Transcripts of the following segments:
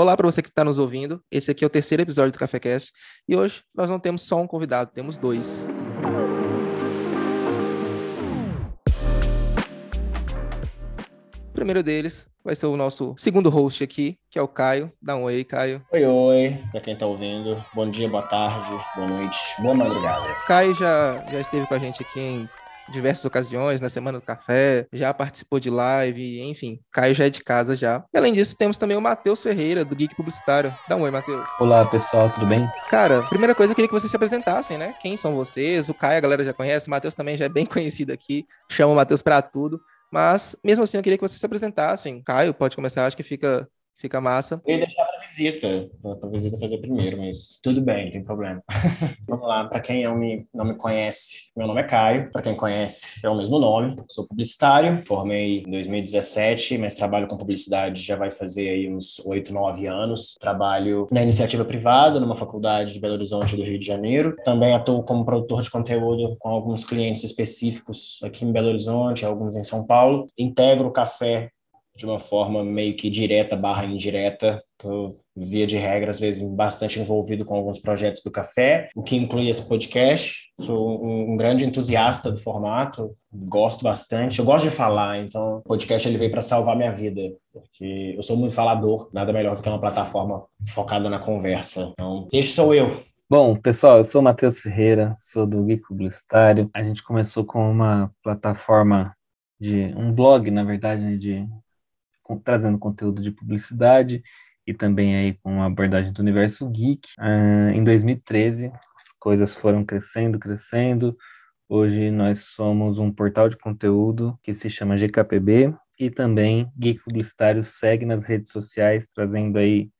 Olá para você que está nos ouvindo. Esse aqui é o terceiro episódio do CaféCast e hoje nós não temos só um convidado, temos dois. O primeiro deles vai ser o nosso segundo host aqui, que é o Caio. Dá um oi, Caio. Oi, oi, para quem está ouvindo. Bom dia, boa tarde, boa noite, boa madrugada. Caio já, já esteve com a gente aqui em diversas ocasiões, na Semana do Café, já participou de live, enfim, Caio já é de casa já. E além disso, temos também o Matheus Ferreira, do Geek Publicitário. Dá um oi, Matheus. Olá, pessoal, tudo bem? Cara, primeira coisa, eu queria que vocês se apresentassem, né? Quem são vocês? O Caio a galera já conhece, o Matheus também já é bem conhecido aqui, chama o Matheus pra tudo. Mas, mesmo assim, eu queria que vocês se apresentassem. Caio, pode começar, acho que fica Fica massa. Eu ia deixar para visita, para visita fazer primeiro, mas tudo bem, não tem problema. Vamos lá, para quem não me, não me conhece, meu nome é Caio. Para quem conhece, é o mesmo nome. Sou publicitário, formei em 2017, mas trabalho com publicidade já vai fazer aí uns 8, 9 anos. Trabalho na iniciativa privada, numa faculdade de Belo Horizonte do Rio de Janeiro. Também atuo como produtor de conteúdo com alguns clientes específicos aqui em Belo Horizonte, alguns em São Paulo. Integro o café de uma forma meio que direta barra indireta. Estou, via de regra, às vezes, bastante envolvido com alguns projetos do café, o que inclui esse podcast. Sou um, um grande entusiasta do formato, gosto bastante. Eu gosto de falar, então o podcast ele veio para salvar minha vida, porque eu sou muito falador, nada melhor do que uma plataforma focada na conversa. Então, este sou eu. Bom, pessoal, eu sou o Matheus Ferreira, sou do Geek Publicitário. A gente começou com uma plataforma de um blog, na verdade, né, de trazendo conteúdo de publicidade e também aí com a abordagem do universo geek. Uh, em 2013, as coisas foram crescendo, crescendo. Hoje nós somos um portal de conteúdo que se chama GKPB e também Geek Publicitário segue nas redes sociais trazendo aí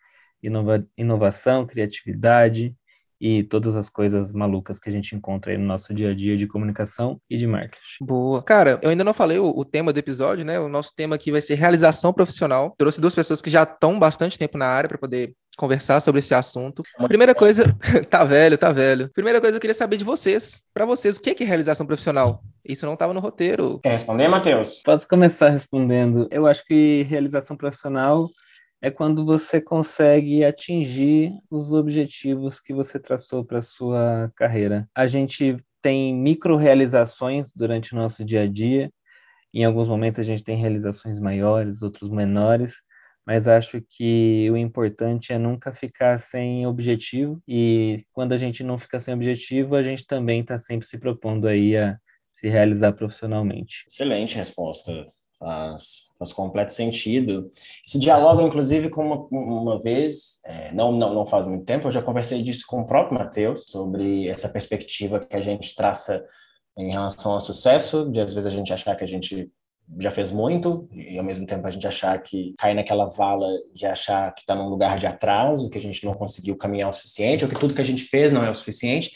inova inovação, criatividade e todas as coisas malucas que a gente encontra aí no nosso dia a dia de comunicação e de marketing. Boa. Cara, eu ainda não falei o, o, tema do episódio, né? O nosso tema aqui vai ser realização profissional. Trouxe duas pessoas que já estão bastante tempo na área para poder conversar sobre esse assunto. Primeira coisa, tá velho, tá velho. Primeira coisa eu queria saber de vocês, para vocês, o que é, é realização profissional? Isso não estava no roteiro. Quer responder, Matheus? Posso começar respondendo. Eu acho que realização profissional é quando você consegue atingir os objetivos que você traçou para sua carreira. A gente tem micro realizações durante o nosso dia a dia. Em alguns momentos a gente tem realizações maiores, outros menores, mas acho que o importante é nunca ficar sem objetivo e quando a gente não fica sem objetivo, a gente também está sempre se propondo aí a se realizar profissionalmente. Excelente resposta faz, faz completo sentido. Isso dialoga, inclusive, com uma, uma vez, é, não, não, não faz muito tempo, eu já conversei disso com o próprio Matheus, sobre essa perspectiva que a gente traça em relação ao sucesso, de às vezes a gente achar que a gente já fez muito e ao mesmo tempo a gente achar que cai naquela vala de achar que está num lugar de atraso, que a gente não conseguiu caminhar o suficiente, ou que tudo que a gente fez não é o suficiente.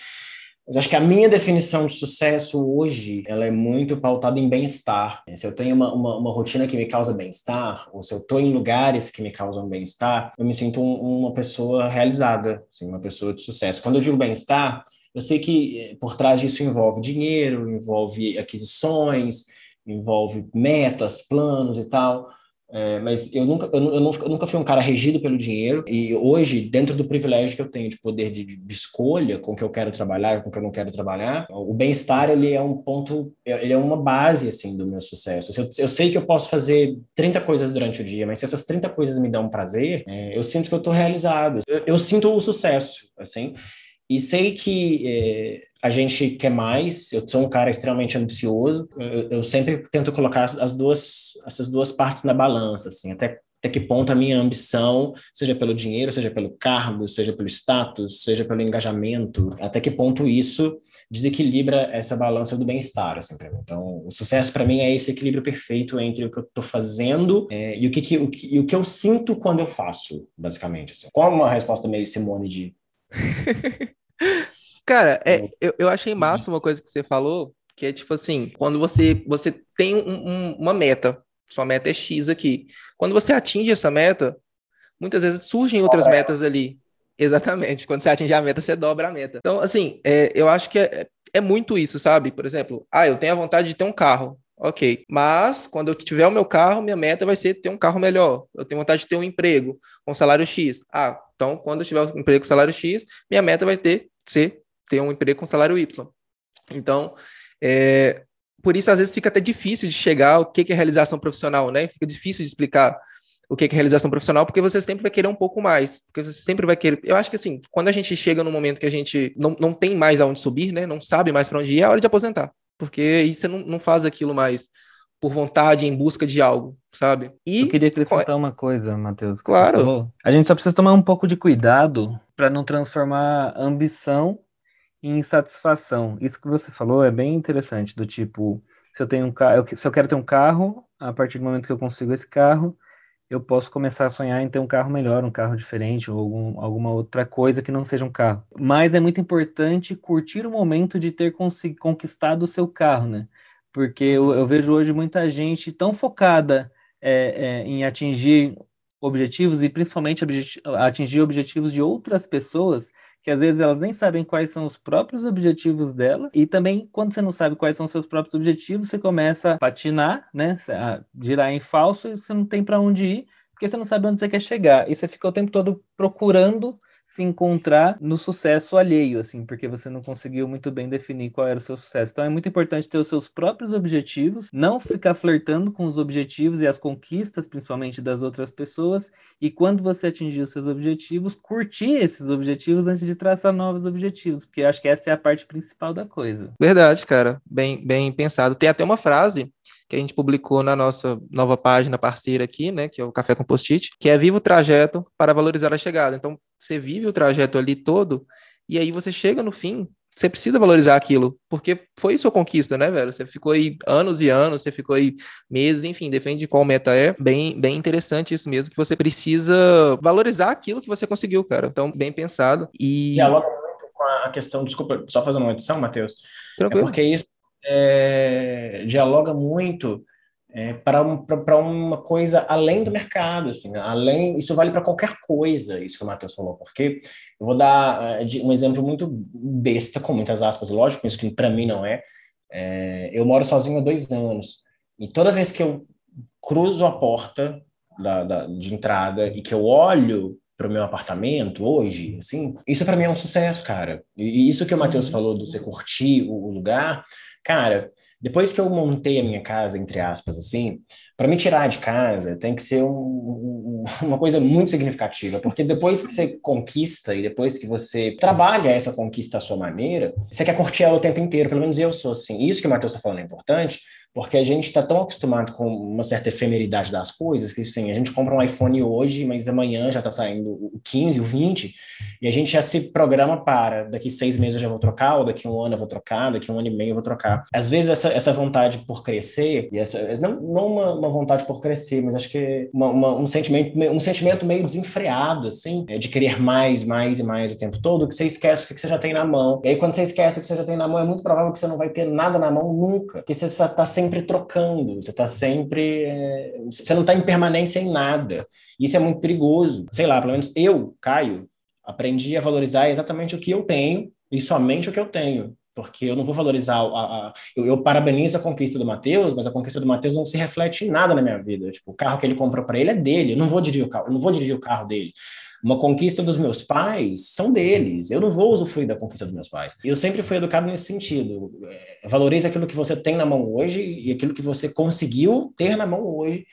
Mas acho que a minha definição de sucesso hoje, ela é muito pautada em bem-estar. Se eu tenho uma, uma, uma, rotina que me causa bem-estar, ou se eu estou em lugares que me causam bem-estar, eu me sinto um, uma pessoa realizada, assim, uma pessoa de sucesso. Quando eu digo bem-estar, eu sei que eh, por trás disso envolve dinheiro, envolve aquisições, envolve metas, planos e tal, é, mas eu nunca, eu, eu, nunca, eu nunca fui um cara regido pelo dinheiro, e hoje, dentro do privilégio que eu tenho de poder de, de escolha com que eu quero trabalhar, com que eu não quero trabalhar, o bem-estar, ele é um ponto, ele é uma base, assim, do meu sucesso. Eu, eu sei que eu posso fazer 30 coisas durante o dia, mas se essas 30 coisas me dão prazer, é, eu sinto que eu estou realizado. Eu, eu sinto o sucesso, assim, e sei que é, a gente quer mais. Eu sou um cara extremamente ambicioso. Eu, eu, sempre tento colocar as duas, essas duas partes na balança, assim, até, até que ponto a minha ambição, seja pelo dinheiro, seja pelo cargo, seja pelo status, seja pelo engajamento, até que ponto isso desequilibra essa balança do bem-estar, assim, para mim. Então, o sucesso para mim é esse equilíbrio perfeito entre o que eu estou fazendo é, e o que, que, o que, o que eu sinto quando eu faço, basicamente. Assim. Como uma resposta meio Simone de Cara, é, eu, eu achei massa uma coisa que você falou, que é tipo assim, quando você, você tem um, um, uma meta, sua meta é X aqui. Quando você atinge essa meta, muitas vezes surgem outras metas ali. Exatamente. Quando você atinge a meta, você dobra a meta. Então, assim, é, eu acho que é, é muito isso, sabe? Por exemplo, ah, eu tenho a vontade de ter um carro. Ok. Mas, quando eu tiver o meu carro, minha meta vai ser ter um carro melhor. Eu tenho vontade de ter um emprego com salário X. Ah, então, quando eu tiver um emprego com salário X, minha meta vai ter, ser ter um emprego com salário Y. Então, é, por isso, às vezes, fica até difícil de chegar ao que é realização profissional, né? Fica difícil de explicar o que é realização profissional, porque você sempre vai querer um pouco mais, porque você sempre vai querer. Eu acho que assim, quando a gente chega no momento que a gente não, não tem mais aonde subir, né? Não sabe mais para onde ir, é hora de aposentar. Porque aí você não, não faz aquilo mais por vontade, em busca de algo, sabe? E eu queria acrescentar uma coisa, Matheus. Claro. A gente só precisa tomar um pouco de cuidado para não transformar ambição em insatisfação. Isso que você falou é bem interessante, do tipo, se eu tenho um carro, se eu quero ter um carro, a partir do momento que eu consigo esse carro, eu posso começar a sonhar em ter um carro melhor, um carro diferente ou algum, alguma outra coisa que não seja um carro. Mas é muito importante curtir o momento de ter conquistado o seu carro, né? Porque eu, eu vejo hoje muita gente tão focada é, é, em atingir objetivos e principalmente objet atingir objetivos de outras pessoas que às vezes elas nem sabem quais são os próprios objetivos delas, e também quando você não sabe quais são os seus próprios objetivos, você começa a patinar, né, a girar em falso e você não tem para onde ir, porque você não sabe onde você quer chegar, e você fica o tempo todo procurando se encontrar no sucesso alheio, assim, porque você não conseguiu muito bem definir qual era o seu sucesso. Então é muito importante ter os seus próprios objetivos, não ficar flertando com os objetivos e as conquistas, principalmente das outras pessoas, e quando você atingir os seus objetivos, curtir esses objetivos antes de traçar novos objetivos, porque acho que essa é a parte principal da coisa. Verdade, cara, bem, bem pensado. Tem até uma frase que a gente publicou na nossa nova página parceira aqui, né, que é o Café com que é Viva o Trajeto para Valorizar a Chegada. Então, você vive o trajeto ali todo, e aí você chega no fim, você precisa valorizar aquilo, porque foi sua conquista, né, velho? Você ficou aí anos e anos, você ficou aí meses, enfim, defende qual meta é. Bem, bem interessante isso mesmo, que você precisa valorizar aquilo que você conseguiu, cara. Então, bem pensado. E. Dialoga muito com a questão, desculpa, só fazendo uma edição, Matheus. Tranquilo. É porque isso é, dialoga muito é, para uma coisa além do mercado, assim, além, isso vale para qualquer coisa, isso que o Matheus falou, porque eu vou dar é, um exemplo muito besta, com muitas aspas, lógico, isso que para mim não é, é, eu moro sozinho há dois anos, e toda vez que eu cruzo a porta da, da de entrada e que eu olho para o meu apartamento hoje, assim, isso para mim é um sucesso, cara. E isso que o Matheus uhum. falou do você curtir o lugar, Cara, depois que eu montei a minha casa, entre aspas, assim, para me tirar de casa tem que ser um, um, uma coisa muito significativa, porque depois que você conquista e depois que você trabalha essa conquista à sua maneira, você quer curtir ela o tempo inteiro, pelo menos eu sou assim. Isso que o Matheus está falando é importante, porque a gente está tão acostumado com uma certa efemeridade das coisas que assim, a gente compra um iPhone hoje, mas amanhã já está saindo o 15, o 20, e a gente já se programa para daqui seis meses eu já vou trocar, ou daqui um ano eu vou trocar, daqui um ano e meio eu vou trocar. Às vezes essa, essa vontade por crescer, e essa, não, não uma, uma vontade por crescer, mas acho que uma, uma, um, sentimento, um sentimento meio desenfreado, assim, é de querer mais, mais e mais o tempo todo, que você esquece o que você já tem na mão. E aí quando você esquece o que você já tem na mão, é muito provável que você não vai ter nada na mão nunca, porque você está sempre sempre trocando, você está sempre. É, você não está em permanência em nada. Isso é muito perigoso. Sei lá, pelo menos eu, Caio, aprendi a valorizar exatamente o que eu tenho e somente o que eu tenho. Porque eu não vou valorizar. A, a eu, eu, parabenizo a conquista do Matheus, mas a conquista do Matheus não se reflete em nada na minha vida. Tipo, o carro que ele comprou para ele é dele. Eu não vou dirigir o carro, eu não vou dirigir o carro dele. Uma conquista dos meus pais são deles. Eu não vou usufruir da conquista dos meus pais. Eu sempre fui educado nesse sentido. É, valorize aquilo que você tem na mão hoje e aquilo que você conseguiu ter na mão hoje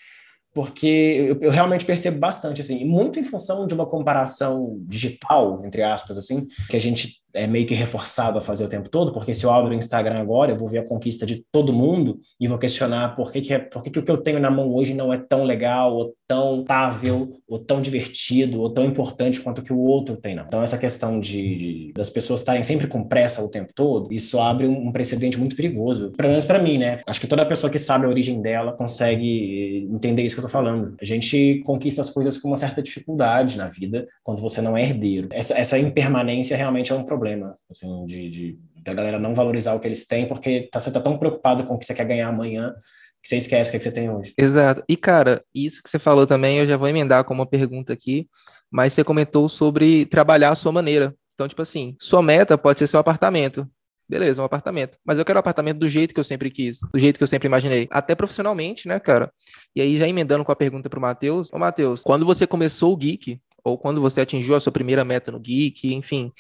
porque eu, eu, realmente percebo bastante, assim, muito em função de uma comparação digital, entre aspas, assim, que a gente é meio que reforçado a fazer o tempo todo, porque se eu abro o Instagram agora, eu vou ver a conquista de todo mundo e vou questionar por que, que, é, por que, que o que eu tenho na mão hoje não é tão legal, ou tão tável, ou tão divertido, ou tão importante quanto o que o outro tem, não. Então, essa questão de, de das pessoas estarem sempre com pressa o tempo todo, isso abre um, um precedente muito perigoso, pelo menos para mim, né? Acho que toda pessoa que sabe a origem dela consegue entender isso que eu tô falando. A gente conquista as coisas com uma certa dificuldade na vida quando você não é herdeiro. Essa, essa impermanência realmente é um problema, assim, de, de da galera não valorizar o que eles têm porque tá, você tá tão preocupado com o que você quer ganhar amanhã que você esquece o que, é que você tem hoje. Exato. E, cara, isso que você falou também, eu já vou emendar com uma pergunta aqui, mas você comentou sobre trabalhar a sua maneira. Então, tipo assim, sua meta pode ser seu apartamento, beleza, um apartamento. Mas eu quero um apartamento do jeito que eu sempre quis, do jeito que eu sempre imaginei. Até profissionalmente, né, cara? E aí, já emendando com a pergunta pro Matheus. Ô, Matheus, quando você começou o Geek, ou quando você atingiu a sua primeira meta no Geek, enfim,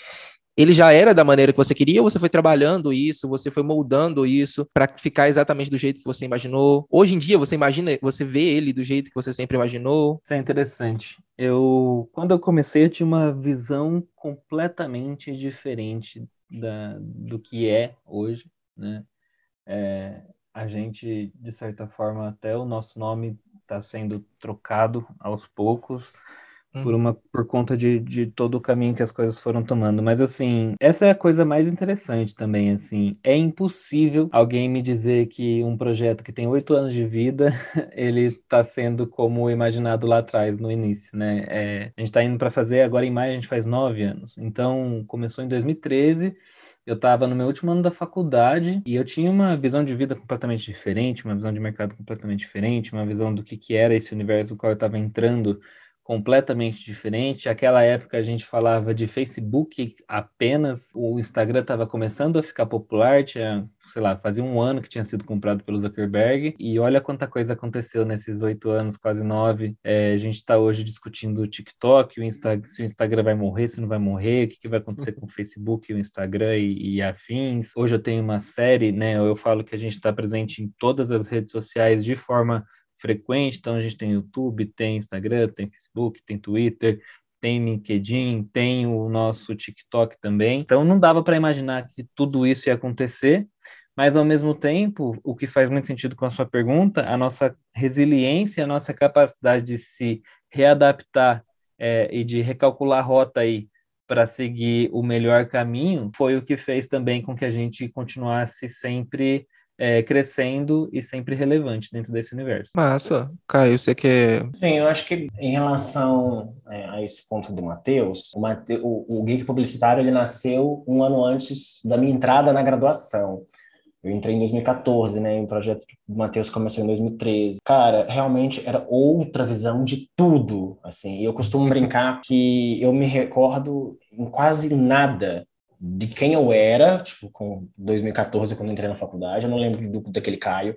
ele já era da maneira que você queria ou você foi trabalhando isso, você foi moldando isso para ficar exatamente do jeito que você imaginou? Hoje em dia você imagina, você vê ele do jeito que você sempre imaginou? Isso é interessante. Eu, quando eu comecei, eu tinha uma visão completamente diferente da, do que é hoje, né? É, a gente, de certa forma, até o nosso nome está sendo trocado aos poucos por uma por conta de, de todo o caminho que as coisas foram tomando. Mas assim, essa é a coisa mais interessante também, assim. É impossível alguém me dizer que um projeto que tem oito anos de vida, ele está sendo como imaginado lá atrás, no início, né? É, a gente está indo para fazer, agora em maio a gente faz nove anos. Então, começou em 2013, eu estava no meu último ano da faculdade e eu tinha uma visão de vida completamente diferente, uma visão de mercado completamente diferente, uma visão do que, que era esse universo no qual eu estava entrando completamente diferente. Aquela época a gente falava de Facebook apenas, o Instagram estava começando a ficar popular, tinha, sei lá, fazia um ano que tinha sido comprado pelo Zuckerberg, e olha quanta coisa aconteceu nesses oito anos, quase nove. É, a gente está hoje discutindo o TikTok, o Insta, se o Instagram vai morrer, se não vai morrer, o que, que vai acontecer com o Facebook, o Instagram e, e afins. Hoje eu tenho uma série, né? Eu falo que a gente está presente em todas as redes sociais de forma frequente, então a gente tem YouTube, tem Instagram, tem Facebook, tem Twitter, tem LinkedIn, tem o nosso TikTok também. Então não dava para imaginar que tudo isso ia acontecer, mas ao mesmo tempo, o que faz muito sentido com a sua pergunta, a nossa resiliência, a nossa capacidade de se readaptar é, e de recalcular a rota aí para seguir o melhor caminho, foi o que fez também com que a gente continuasse sempre é, crescendo e sempre relevante dentro desse universo. Massa. Caio, você quer. Sim, eu acho que em relação é, a esse ponto do Matheus, o, Mate... o, o Geek Publicitário ele nasceu um ano antes da minha entrada na graduação. Eu entrei em 2014, né? E o projeto do Matheus começou em 2013. Cara, realmente era outra visão de tudo, assim. E eu costumo brincar que eu me recordo em quase nada de quem eu era, tipo, com 2014, quando entrei na faculdade, eu não lembro do, daquele Caio.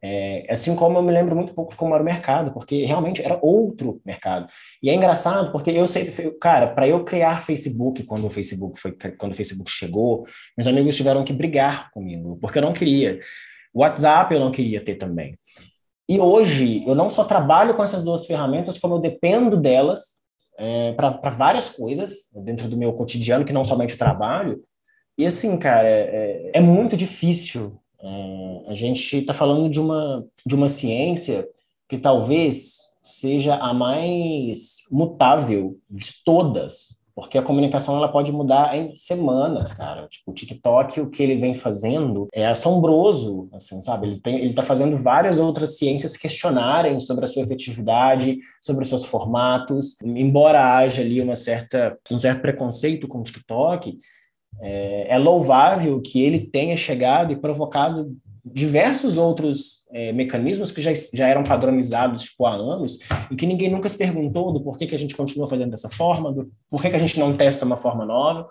É, assim como eu me lembro muito pouco de como era o mercado, porque realmente era outro mercado. E é engraçado porque eu sei, cara, para eu criar Facebook quando o Facebook foi quando o Facebook chegou, meus amigos tiveram que brigar comigo, porque eu não queria. WhatsApp eu não queria ter também. E hoje eu não só trabalho com essas duas ferramentas, como eu dependo delas é, para várias coisas dentro do meu cotidiano, que não somente o trabalho. E assim, cara, é, é muito difícil. É, a gente está falando de uma, de uma ciência que talvez seja a mais mutável de todas, porque a comunicação ela pode mudar em semanas, cara. Tipo, o TikTok, o que ele vem fazendo é assombroso, assim, sabe? Ele tem, ele tá fazendo várias outras ciências questionarem sobre a sua efetividade, sobre os seus formatos. Embora haja ali uma certa, um certo preconceito com o TikTok, é, é louvável que ele tenha chegado e provocado diversos outros é, mecanismos que já, já eram padronizados tipo, há anos e que ninguém nunca se perguntou do porquê que a gente continua fazendo dessa forma, do porquê que a gente não testa uma forma nova.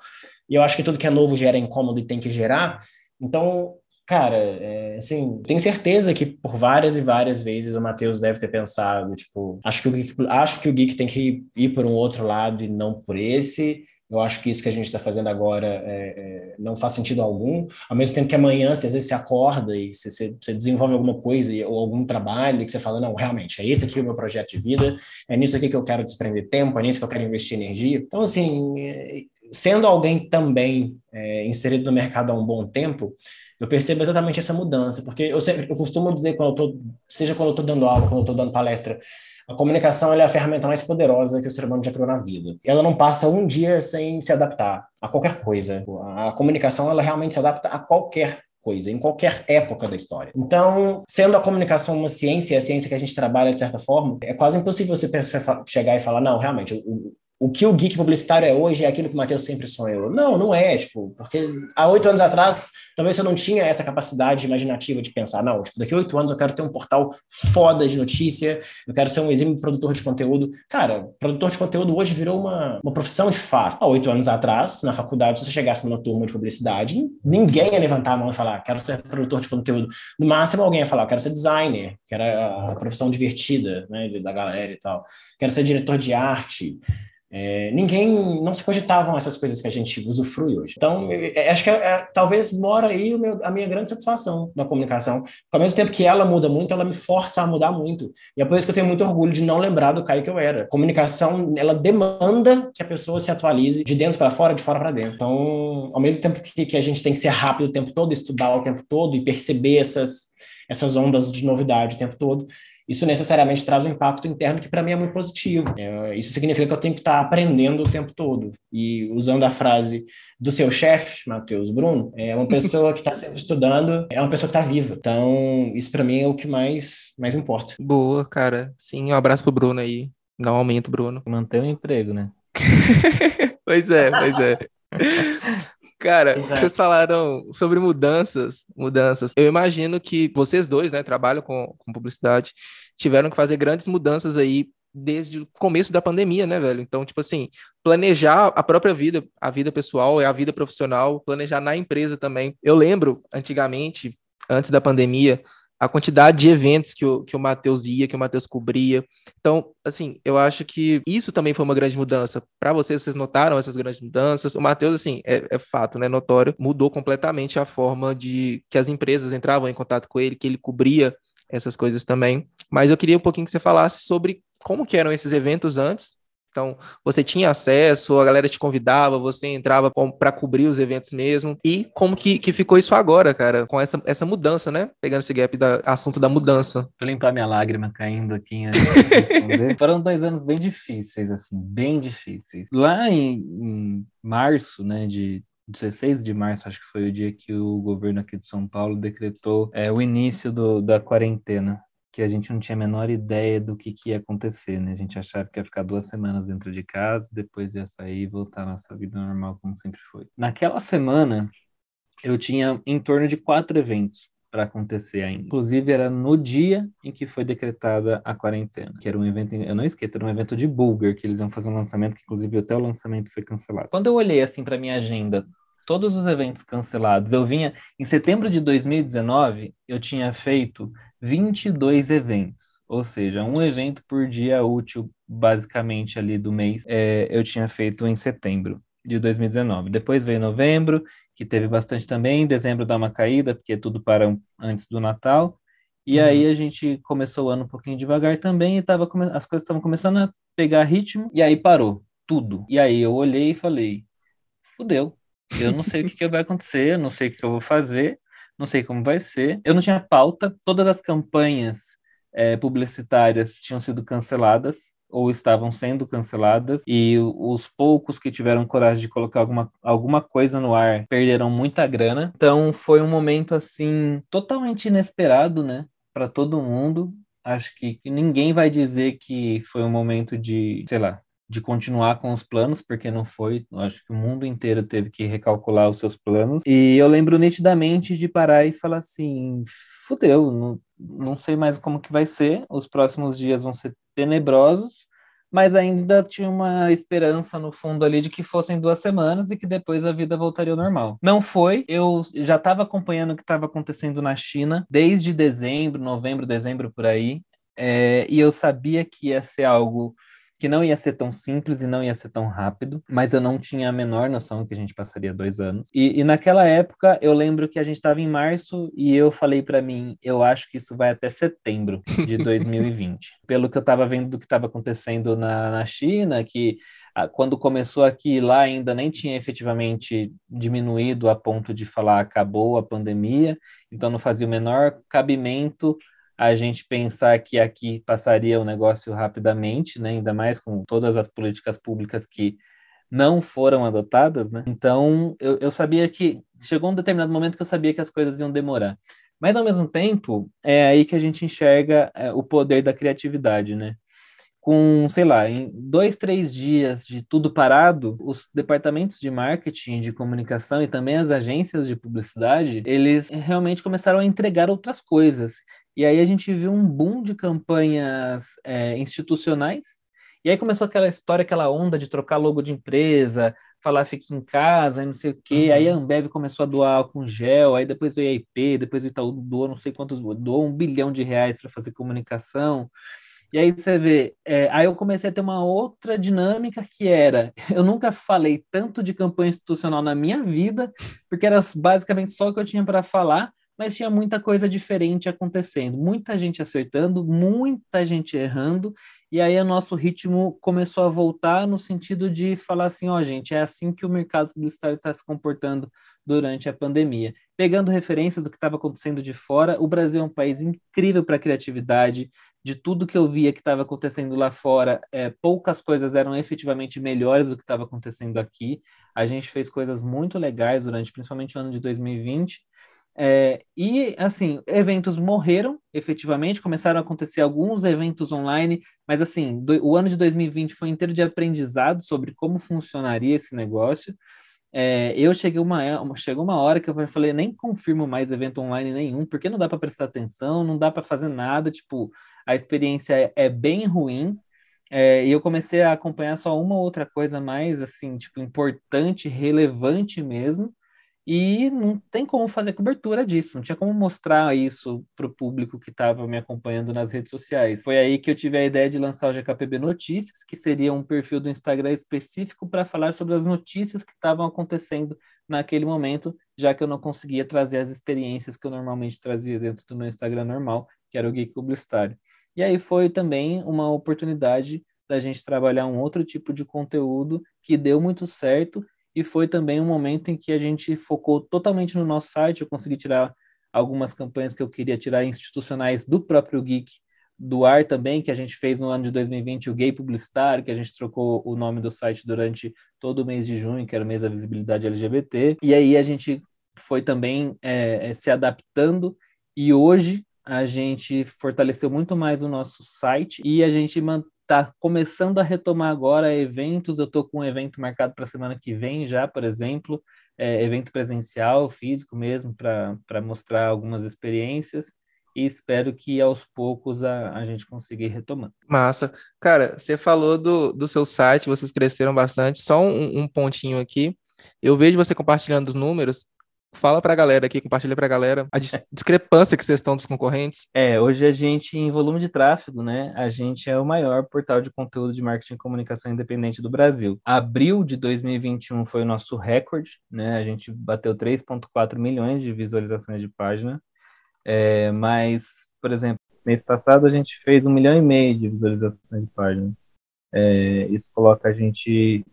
E eu acho que tudo que é novo gera incômodo e tem que gerar. Então, cara, é, assim, tenho certeza que por várias e várias vezes o Matheus deve ter pensado, tipo, acho que o Geek, acho que o Geek tem que ir por um outro lado e não por esse. Eu acho que isso que a gente está fazendo agora é, é, não faz sentido algum. Ao mesmo tempo que amanhã, se às vezes você acorda e você, você desenvolve alguma coisa ou algum trabalho que você fala, não, realmente, é esse aqui o meu projeto de vida, é nisso aqui que eu quero desprender tempo, é nisso que eu quero investir energia. Então, assim, é, sendo alguém também é, inserido no mercado há um bom tempo, eu percebo exatamente essa mudança, porque eu sempre eu costumo dizer quando eu tô, seja quando eu estou dando aula, quando eu estou dando palestra, a comunicação é a ferramenta mais poderosa que o ser humano já criou na vida. Ela não passa um dia sem se adaptar a qualquer coisa. A comunicação, ela realmente se adapta a qualquer coisa, em qualquer época da história. Então, sendo a comunicação uma ciência, a ciência que a gente trabalha de certa forma, é quase impossível você chegar e falar, não, realmente, o, o que o geek publicitário é hoje é aquilo que o Matheus sempre sonhou. Não, não é, tipo, porque há oito anos atrás, talvez você não tinha essa capacidade imaginativa de pensar, não, tipo, daqui a oito anos eu quero ter um portal foda de notícia, eu quero ser um exímio produtor de conteúdo. Cara, produtor de conteúdo hoje virou uma, uma profissão de fato. Há oito anos atrás, na faculdade, se você chegasse numa turma de publicidade, ninguém ia levantar a mão e falar, quero ser produtor de conteúdo. No máximo, alguém ia falar, quero ser designer, que era a profissão divertida, né, da galera e tal. Quero ser diretor de arte. É, ninguém, não se cogitavam essas coisas que a gente usufrui hoje. Então, é, acho que é, é, talvez mora aí meu, a minha grande satisfação na comunicação. Ao mesmo tempo que ela muda muito, ela me força a mudar muito. E é por isso que eu tenho muito orgulho de não lembrar do Caio que eu era. Comunicação, ela demanda que a pessoa se atualize de dentro para fora, de fora para dentro. Então, ao mesmo tempo que, que a gente tem que ser rápido o tempo todo, estudar o tempo todo e perceber essas, essas ondas de novidade o tempo todo, isso necessariamente traz um impacto interno que para mim é muito positivo. É, isso significa que eu tenho que estar aprendendo o tempo todo. E usando a frase do seu chefe, Matheus Bruno, é uma pessoa que está sempre estudando, é uma pessoa que está viva. Então, isso para mim é o que mais, mais importa. Boa, cara. Sim, um abraço pro Bruno aí. Dá um aumento, Bruno. Manter o emprego, né? pois é, pois é. Cara, Exato. vocês falaram sobre mudanças, mudanças. Eu imagino que vocês dois, né, trabalham com, com publicidade, tiveram que fazer grandes mudanças aí desde o começo da pandemia, né, velho? Então, tipo assim, planejar a própria vida, a vida pessoal e a vida profissional, planejar na empresa também. Eu lembro, antigamente, antes da pandemia, a quantidade de eventos que o, que o Matheus ia, que o Matheus cobria. Então, assim, eu acho que isso também foi uma grande mudança. Para vocês, vocês notaram essas grandes mudanças? O Matheus, assim, é, é, fato, né, notório, mudou completamente a forma de que as empresas entravam em contato com ele, que ele cobria essas coisas também. Mas eu queria um pouquinho que você falasse sobre como que eram esses eventos antes então, você tinha acesso, a galera te convidava, você entrava para cobrir os eventos mesmo. E como que, que ficou isso agora, cara, com essa, essa mudança, né? Pegando esse gap da assunto da mudança. Vou limpar minha lágrima caindo aqui. Foram dois anos bem difíceis, assim, bem difíceis. Lá em, em março, né, de 16 de março, acho que foi o dia que o governo aqui de São Paulo decretou é, o início do, da quarentena que a gente não tinha a menor ideia do que, que ia acontecer, né? A gente achava que ia ficar duas semanas dentro de casa, depois ia sair e voltar à nossa vida normal, como sempre foi. Naquela semana, eu tinha em torno de quatro eventos para acontecer ainda. Inclusive, era no dia em que foi decretada a quarentena, que era um evento, eu não esqueço, era um evento de Bulgar, que eles iam fazer um lançamento, que inclusive até o lançamento foi cancelado. Quando eu olhei assim para minha agenda, todos os eventos cancelados, eu vinha, em setembro de 2019, eu tinha feito 22 eventos, ou seja, um evento por dia útil, basicamente ali do mês, é, eu tinha feito em setembro de 2019. Depois veio novembro, que teve bastante também, dezembro dá uma caída, porque tudo para antes do Natal, e uhum. aí a gente começou o ano um pouquinho devagar também, e tava, as coisas estavam começando a pegar ritmo, e aí parou tudo. E aí eu olhei e falei, fudeu, eu não sei o que, que vai acontecer, eu não sei o que, que eu vou fazer, não sei como vai ser. Eu não tinha pauta, todas as campanhas é, publicitárias tinham sido canceladas ou estavam sendo canceladas e os poucos que tiveram coragem de colocar alguma, alguma coisa no ar perderam muita grana. Então foi um momento assim totalmente inesperado, né, para todo mundo. Acho que, ninguém vai dizer que foi um momento de, sei lá, de continuar com os planos, porque não foi. Acho que o mundo inteiro teve que recalcular os seus planos. E eu lembro nitidamente de parar e falar assim: fudeu, não, não sei mais como que vai ser, os próximos dias vão ser tenebrosos, mas ainda tinha uma esperança no fundo ali de que fossem duas semanas e que depois a vida voltaria ao normal. Não foi, eu já estava acompanhando o que estava acontecendo na China desde dezembro, novembro, dezembro por aí, é, e eu sabia que ia ser algo que não ia ser tão simples e não ia ser tão rápido, mas eu não tinha a menor noção que a gente passaria dois anos. E, e naquela época, eu lembro que a gente estava em março e eu falei para mim, eu acho que isso vai até setembro de 2020. Pelo que eu estava vendo do que estava acontecendo na, na China, que quando começou aqui lá ainda nem tinha efetivamente diminuído a ponto de falar acabou a pandemia, então não fazia o menor cabimento a gente pensar que aqui passaria o negócio rapidamente, né? ainda mais com todas as políticas públicas que não foram adotadas, né? Então, eu, eu sabia que chegou um determinado momento que eu sabia que as coisas iam demorar. Mas, ao mesmo tempo, é aí que a gente enxerga é, o poder da criatividade, né? com, sei lá, em dois, três dias de tudo parado, os departamentos de marketing, de comunicação e também as agências de publicidade, eles realmente começaram a entregar outras coisas. E aí a gente viu um boom de campanhas é, institucionais. E aí começou aquela história, aquela onda de trocar logo de empresa, falar fique em casa, e não sei o quê. Uhum. Aí a Ambev começou a doar álcool gel, aí depois veio a IP, depois o Itaú doou não sei quantos, doou um bilhão de reais para fazer comunicação. E aí você vê, é, aí eu comecei a ter uma outra dinâmica que era, eu nunca falei tanto de campanha institucional na minha vida, porque era basicamente só o que eu tinha para falar, mas tinha muita coisa diferente acontecendo, muita gente acertando, muita gente errando, e aí o nosso ritmo começou a voltar no sentido de falar assim, ó, oh, gente, é assim que o mercado publicitário está se comportando durante a pandemia. Pegando referências do que estava acontecendo de fora, o Brasil é um país incrível para criatividade, de tudo que eu via que estava acontecendo lá fora, é, poucas coisas eram efetivamente melhores do que estava acontecendo aqui. A gente fez coisas muito legais durante, principalmente o ano de 2020. É, e, assim, eventos morreram, efetivamente, começaram a acontecer alguns eventos online, mas, assim, do, o ano de 2020 foi inteiro de aprendizado sobre como funcionaria esse negócio. É, eu cheguei uma, chegou uma hora que eu falei, nem confirmo mais evento online nenhum, porque não dá para prestar atenção, não dá para fazer nada, tipo, a experiência é, é bem ruim. É, e eu comecei a acompanhar só uma outra coisa mais, assim, tipo, importante, relevante mesmo, e não tem como fazer cobertura disso, não tinha como mostrar isso para o público que estava me acompanhando nas redes sociais. Foi aí que eu tive a ideia de lançar o GKPB Notícias, que seria um perfil do Instagram específico para falar sobre as notícias que estavam acontecendo naquele momento, já que eu não conseguia trazer as experiências que eu normalmente trazia dentro do meu Instagram normal, que era o Geek Publicitário. E aí foi também uma oportunidade da gente trabalhar um outro tipo de conteúdo que deu muito certo e foi também um momento em que a gente focou totalmente no nosso site. Eu consegui tirar algumas campanhas que eu queria tirar institucionais do próprio Geek do ar também, que a gente fez no ano de 2020, o Gay Publicitário, que a gente trocou o nome do site durante todo o mês de junho, que era o mês da visibilidade LGBT. E aí a gente foi também é, se adaptando e hoje a gente fortaleceu muito mais o nosso site e a gente está começando a retomar agora eventos. Eu estou com um evento marcado para semana que vem já, por exemplo, é, evento presencial, físico mesmo, para mostrar algumas experiências. E espero que aos poucos a, a gente consiga ir retomando. Massa. Cara, você falou do, do seu site, vocês cresceram bastante. Só um, um pontinho aqui. Eu vejo você compartilhando os números Fala para a galera aqui, compartilha para a galera a discrepância que vocês estão dos concorrentes. É, hoje a gente, em volume de tráfego, né, a gente é o maior portal de conteúdo de marketing e comunicação independente do Brasil. Abril de 2021 foi o nosso recorde, né, a gente bateu 3,4 milhões de visualizações de página, é, mas, por exemplo, mês passado a gente fez um milhão e meio de visualizações de página. É, isso coloca a gente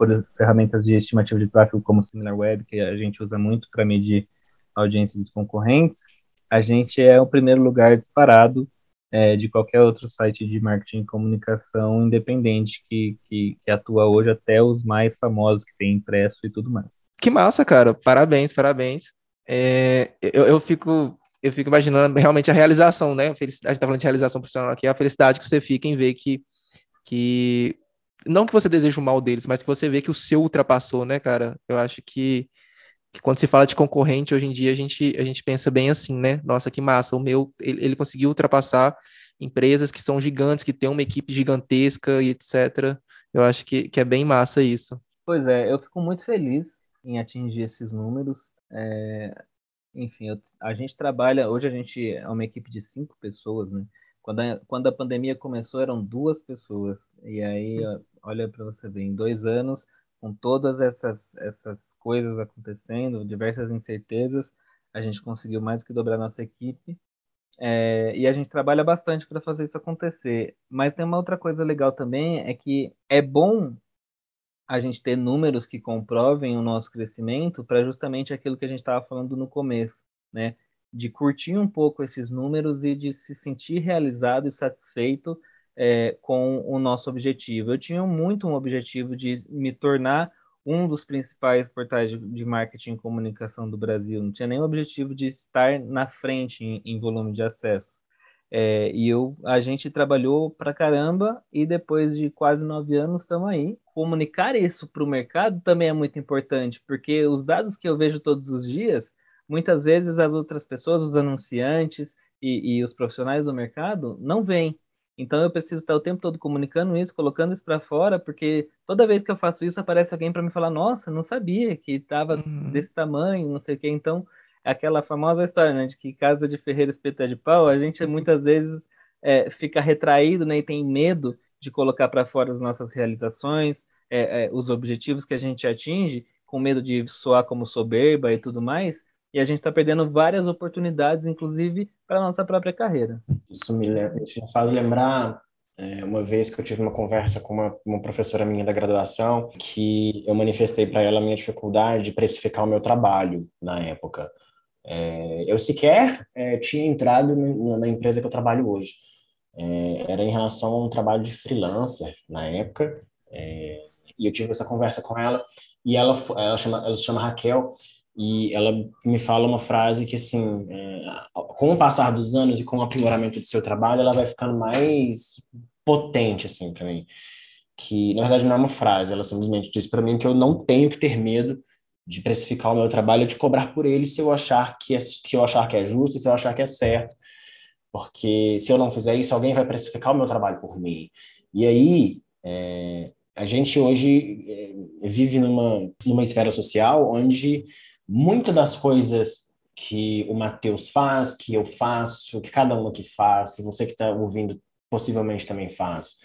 por ferramentas de estimativa de tráfego como SimilarWeb, que a gente usa muito para medir a audiência dos concorrentes, a gente é o primeiro lugar disparado é, de qualquer outro site de marketing e comunicação independente que, que, que, atua hoje, até os mais famosos que tem impresso e tudo mais. Que massa, cara. Parabéns, parabéns. É, eu, eu, fico, eu fico imaginando realmente a realização, né? A gente está falando de realização profissional aqui, a felicidade que você fica em ver que, que não que você deseje o mal deles, mas que você vê que o seu ultrapassou, né, cara? Eu acho que, que quando se fala de concorrente, hoje em dia a gente, a gente pensa bem assim, né? Nossa, que massa, o meu, ele, ele conseguiu ultrapassar empresas que são gigantes, que têm uma equipe gigantesca e etc. Eu acho que, que é bem massa isso. Pois é, eu fico muito feliz em atingir esses números. É, enfim, eu, a gente trabalha, hoje a gente é uma equipe de cinco pessoas, né? Quando a, quando a pandemia começou, eram duas pessoas. E aí, olha para você ver, em dois anos, com todas essas, essas coisas acontecendo, diversas incertezas, a gente conseguiu mais do que dobrar nossa equipe. É, e a gente trabalha bastante para fazer isso acontecer. Mas tem uma outra coisa legal também, é que é bom a gente ter números que comprovem o nosso crescimento para justamente aquilo que a gente estava falando no começo, né? De curtir um pouco esses números e de se sentir realizado e satisfeito é, com o nosso objetivo. Eu tinha muito um objetivo de me tornar um dos principais portais de, de marketing e comunicação do Brasil. Não tinha nenhum objetivo de estar na frente em, em volume de acesso. É, e eu, a gente trabalhou pra caramba e depois de quase nove anos estamos aí. Comunicar isso para o mercado também é muito importante, porque os dados que eu vejo todos os dias, muitas vezes as outras pessoas, os anunciantes e, e os profissionais do mercado não veem. Então eu preciso estar o tempo todo comunicando isso, colocando isso para fora, porque toda vez que eu faço isso aparece alguém para me falar: "Nossa, não sabia que estava uhum. desse tamanho, não sei o quê". Então aquela famosa história, né, de que casa de ferreiro espeta de pau, a gente muitas vezes é, fica retraído, né, e tem medo de colocar para fora as nossas realizações, é, é, os objetivos que a gente atinge, com medo de soar como soberba e tudo mais, e a gente está perdendo várias oportunidades, inclusive para a nossa própria carreira. Isso me, isso me faz lembrar é, uma vez que eu tive uma conversa com uma, uma professora minha da graduação, que eu manifestei para ela a minha dificuldade de precificar o meu trabalho na época. É, eu sequer é, tinha entrado na empresa que eu trabalho hoje. É, era em relação a um trabalho de freelancer na época, é, e eu tive essa conversa com ela, e ela, ela, chama, ela se chama Raquel, e ela me fala uma frase que, assim, é, com o passar dos anos e com o aprimoramento do seu trabalho, ela vai ficando mais potente, assim, para mim. Que, na verdade, não é uma frase, ela simplesmente diz para mim que eu não tenho que ter medo de precificar o meu trabalho, de cobrar por ele se eu achar que é, se eu achar que é justo, se eu achar que é certo. Porque se eu não fizer isso, alguém vai precificar o meu trabalho por mim. E aí, é, a gente hoje é, vive numa, numa esfera social onde muitas das coisas que o Matheus faz, que eu faço, que cada um aqui faz, que você que está ouvindo possivelmente também faz,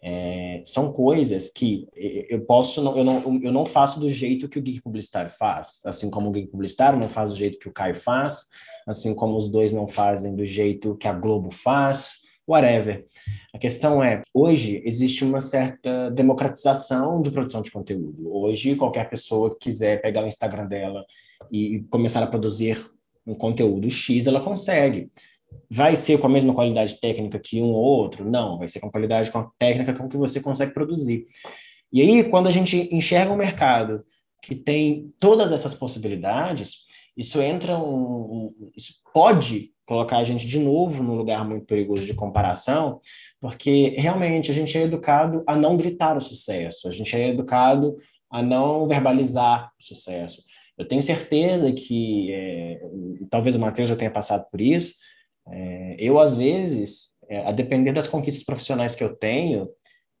é, são coisas que eu posso, não, eu, não, eu não faço do jeito que o geek publicitário faz, assim como o geek publicitário não faz do jeito que o Caio faz, assim como os dois não fazem do jeito que a Globo faz, whatever. A questão é, hoje existe uma certa democratização de produção de conteúdo. Hoje, qualquer pessoa que quiser pegar o Instagram dela e começar a produzir um conteúdo X, ela consegue. Vai ser com a mesma qualidade técnica que um ou outro? Não, vai ser com qualidade com técnica com que você consegue produzir. E aí, quando a gente enxerga um mercado que tem todas essas possibilidades, isso entra um, um, isso pode colocar a gente de novo num lugar muito perigoso de comparação, porque realmente a gente é educado a não gritar o sucesso, a gente é educado a não verbalizar o sucesso. Eu tenho certeza que, é, talvez o Matheus já tenha passado por isso, é, eu, às vezes, é, a depender das conquistas profissionais que eu tenho,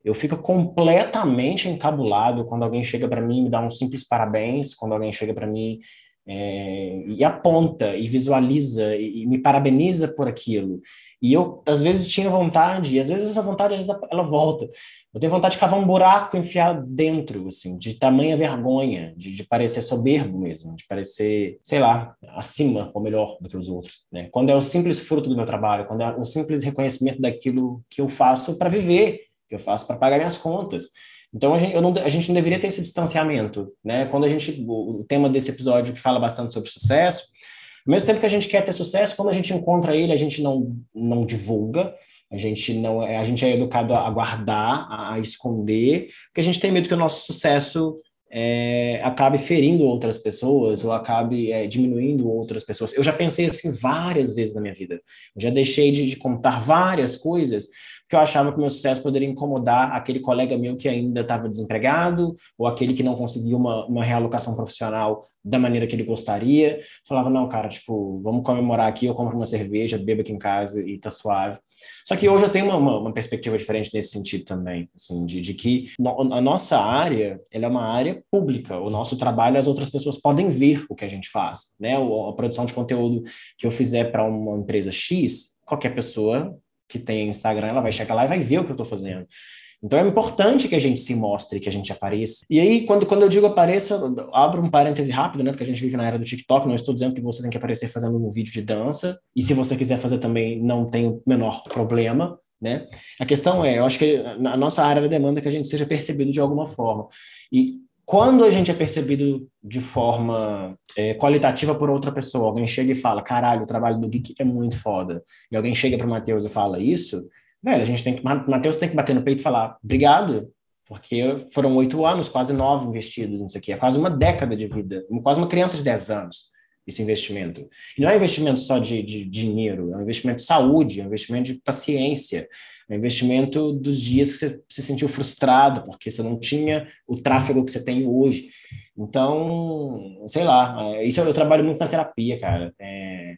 eu fico completamente encabulado quando alguém chega para mim e me dá um simples parabéns, quando alguém chega para mim é, e aponta e visualiza e, e, me parabeniza por aquilo. E eu, às vezes, tinha vontade, e às vezes essa vontade, às vezes, ela volta. Eu tenho vontade de cavar um buraco e enfiar dentro, assim, de tamanha vergonha, de, de parecer soberbo mesmo, de parecer, sei lá, acima ou melhor do que os outros. Né? Quando é o simples fruto do meu trabalho, quando é o simples reconhecimento daquilo que eu faço para viver, que eu faço para pagar minhas contas. Então a gente, não, a gente não deveria ter esse distanciamento, né? Quando a gente, o, tema desse episódio que fala bastante sobre sucesso, ao mesmo tempo que a gente quer ter sucesso, quando a gente encontra ele, a gente não, não divulga, a gente não é, a gente é educado a guardar, a, a esconder, porque a gente tem medo que o nosso sucesso é, acabe ferindo outras pessoas ou acabe é, diminuindo outras pessoas. Eu já pensei assim várias vezes na minha vida. Eu já deixei de, de contar várias coisas porque eu achava que o meu sucesso poderia incomodar aquele colega meu que ainda estava desempregado, ou aquele que não conseguia uma, uma realocação profissional da maneira que ele gostaria. Falava, não, cara, tipo, vamos comemorar aqui, eu compro uma cerveja, bebo aqui em casa e tá suave. Só que hoje eu tenho uma, uma, uma perspectiva diferente nesse sentido também, assim, de, de que no, a nossa área, ela é uma área pública, o nosso trabalho, as outras pessoas podem ver o que a gente faz, né? A produção de conteúdo que eu fizer para uma empresa X, qualquer pessoa que tem Instagram, ela vai chegar lá e vai ver o que eu estou fazendo. Então é importante que a gente se mostre, que a gente apareça. E aí, quando, quando eu digo apareça, abro um parêntese rápido, né? Porque a gente vive na era do TikTok, não estou dizendo que você tem que aparecer fazendo um vídeo de dança. E se você quiser fazer também, não tem o menor problema, né? A questão é, eu acho que a nossa área demanda que a gente seja percebido de alguma forma. E quando a gente é percebido de forma é, qualitativa por outra pessoa, alguém chega e fala, caralho, o trabalho do Geek é muito foda, e alguém chega para o Matheus e fala isso, velho, a gente tem que, Matheus tem que bater no peito e falar, obrigado, porque foram oito anos, quase nove investidos nisso aqui, é quase uma década de vida, quase uma criança de dez anos, esse investimento. E não é investimento só de, de, dinheiro, é um investimento de saúde, é um investimento de paciência, é um investimento dos dias que você se sentiu frustrado porque você não tinha o tráfego que você tem hoje. Então, sei lá, é, isso eu, eu trabalho muito na terapia, cara. É,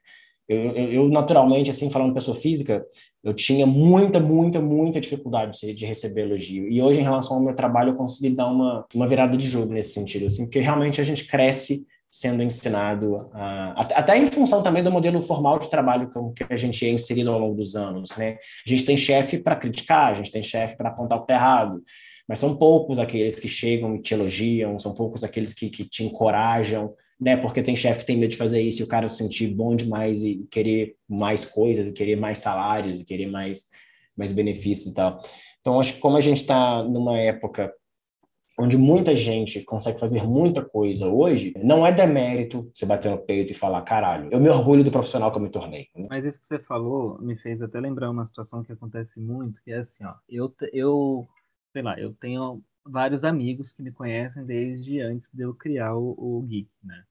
eu, eu, eu, naturalmente, assim, falando pessoa física, eu tinha muita, muita, muita dificuldade de receber elogio. E hoje, em relação ao meu trabalho, eu consegui dar uma, uma virada de jogo nesse sentido, assim, porque realmente a gente cresce sendo ensinado, até em função também do modelo formal de trabalho que, a gente é inserido ao longo dos anos, né? A gente tem chefe para criticar, a gente tem chefe para apontar o que errado, mas são poucos aqueles que chegam e te elogiam, são poucos aqueles que, que te encorajam, né? Porque tem chefe que tem medo de fazer isso e o cara se sentir bom demais e querer mais coisas, e querer mais salários, e querer mais, mais benefícios e tal. Então, acho que como a gente está numa época onde muita gente consegue fazer muita coisa hoje, não é demérito você bater no peito e falar, caralho, eu me orgulho do profissional que eu me tornei. Mas isso que você falou me fez até lembrar uma situação que acontece muito, que é assim, ó, eu, eu sei lá, eu tenho vários amigos que me conhecem desde antes de eu criar o, o Geek, né?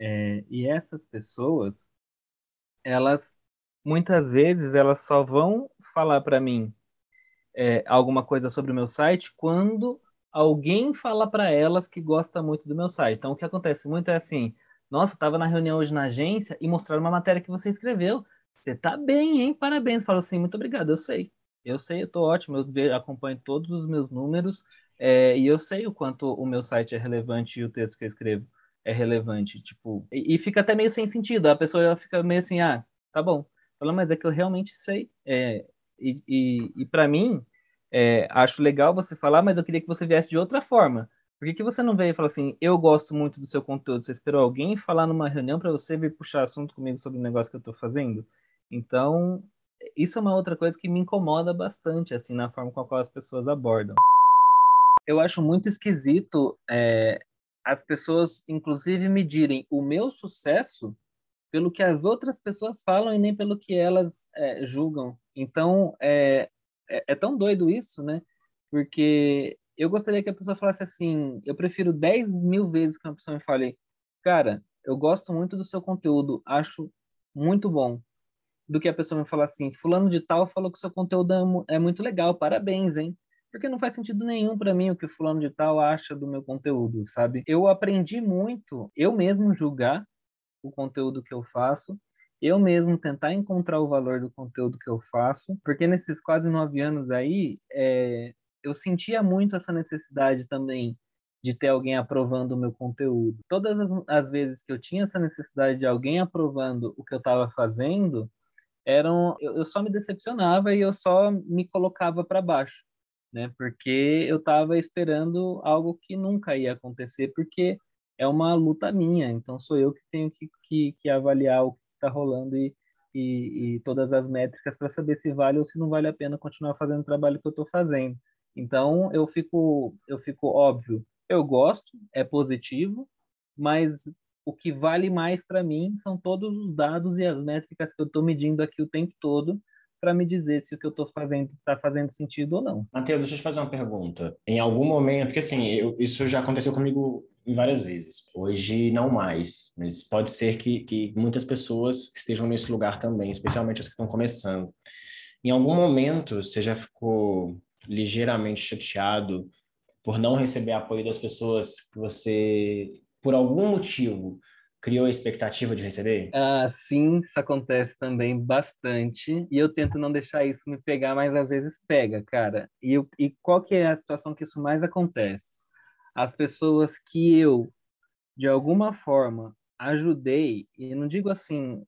É, e essas pessoas, elas, muitas vezes, elas só vão falar para mim é, alguma coisa sobre o meu site quando alguém fala para elas que gosta muito do meu site. Então, o que acontece muito é assim: nossa, estava na reunião hoje na agência e mostraram uma matéria que você escreveu. Você tá bem, hein? Parabéns. Falo assim, muito obrigado, eu sei. Eu sei, eu tô ótimo, eu acompanho todos os meus números é, e eu sei o quanto o meu site é relevante e o texto que eu escrevo é relevante. Tipo, e, e fica até meio sem sentido. A pessoa fica meio assim, ah, tá bom. Fala, mas é que eu realmente sei. É, e e, e para mim, é, acho legal você falar, mas eu queria que você viesse de outra forma. Por que, que você não veio e falou assim, eu gosto muito do seu conteúdo? Você esperou alguém falar numa reunião para você vir puxar assunto comigo sobre o negócio que eu estou fazendo? Então, isso é uma outra coisa que me incomoda bastante, assim, na forma com a qual as pessoas abordam. Eu acho muito esquisito é, as pessoas, inclusive, medirem o meu sucesso pelo que as outras pessoas falam e nem pelo que elas é, julgam. Então, é, é, é, tão doido isso, né? Porque eu gostaria que a pessoa falasse assim: eu prefiro 10 mil vezes que uma pessoa me fale, cara, eu gosto muito do seu conteúdo, acho muito bom, do que a pessoa me falar assim: Fulano de Tal falou que seu conteúdo é, é muito legal, parabéns, hein? Porque não faz sentido nenhum para mim o que o fulano de tal acha do meu conteúdo, sabe? Eu aprendi muito, eu mesmo julgar o conteúdo que eu faço eu mesmo tentar encontrar o valor do conteúdo que eu faço, porque nesses quase nove anos aí, é, eu sentia muito essa necessidade também de ter alguém aprovando o meu conteúdo. Todas as, as vezes que eu tinha essa necessidade de alguém aprovando o que eu estava fazendo, eram eu, eu, só me decepcionava e eu só me colocava para baixo, né? Porque eu estava esperando algo que nunca ia acontecer, porque é uma luta minha. Então sou eu que tenho que, que, que avaliar o está rolando e, e, e, todas as métricas para saber se vale ou se não vale a pena continuar fazendo o trabalho que eu estou fazendo. Então eu fico, eu fico óbvio, eu gosto, é positivo, mas o que vale mais para mim são todos os dados e as métricas que eu estou medindo aqui o tempo todo para me dizer se o que eu estou fazendo está fazendo sentido ou não. Matheus, deixa eu te fazer uma pergunta. Em algum momento, porque assim, eu, isso já aconteceu comigo várias vezes. Hoje não mais, mas pode ser que, que muitas pessoas estejam nesse lugar também, especialmente as que estão começando. Em algum momento você já ficou ligeiramente chateado por não receber apoio das pessoas que você, por algum motivo, criou a expectativa de receber? Ah, sim, isso acontece também bastante. E eu tento não deixar isso me pegar, mas às vezes pega, cara. E, eu, e qual que é a situação que isso mais acontece? as pessoas que eu, de alguma forma, ajudei, e não digo assim,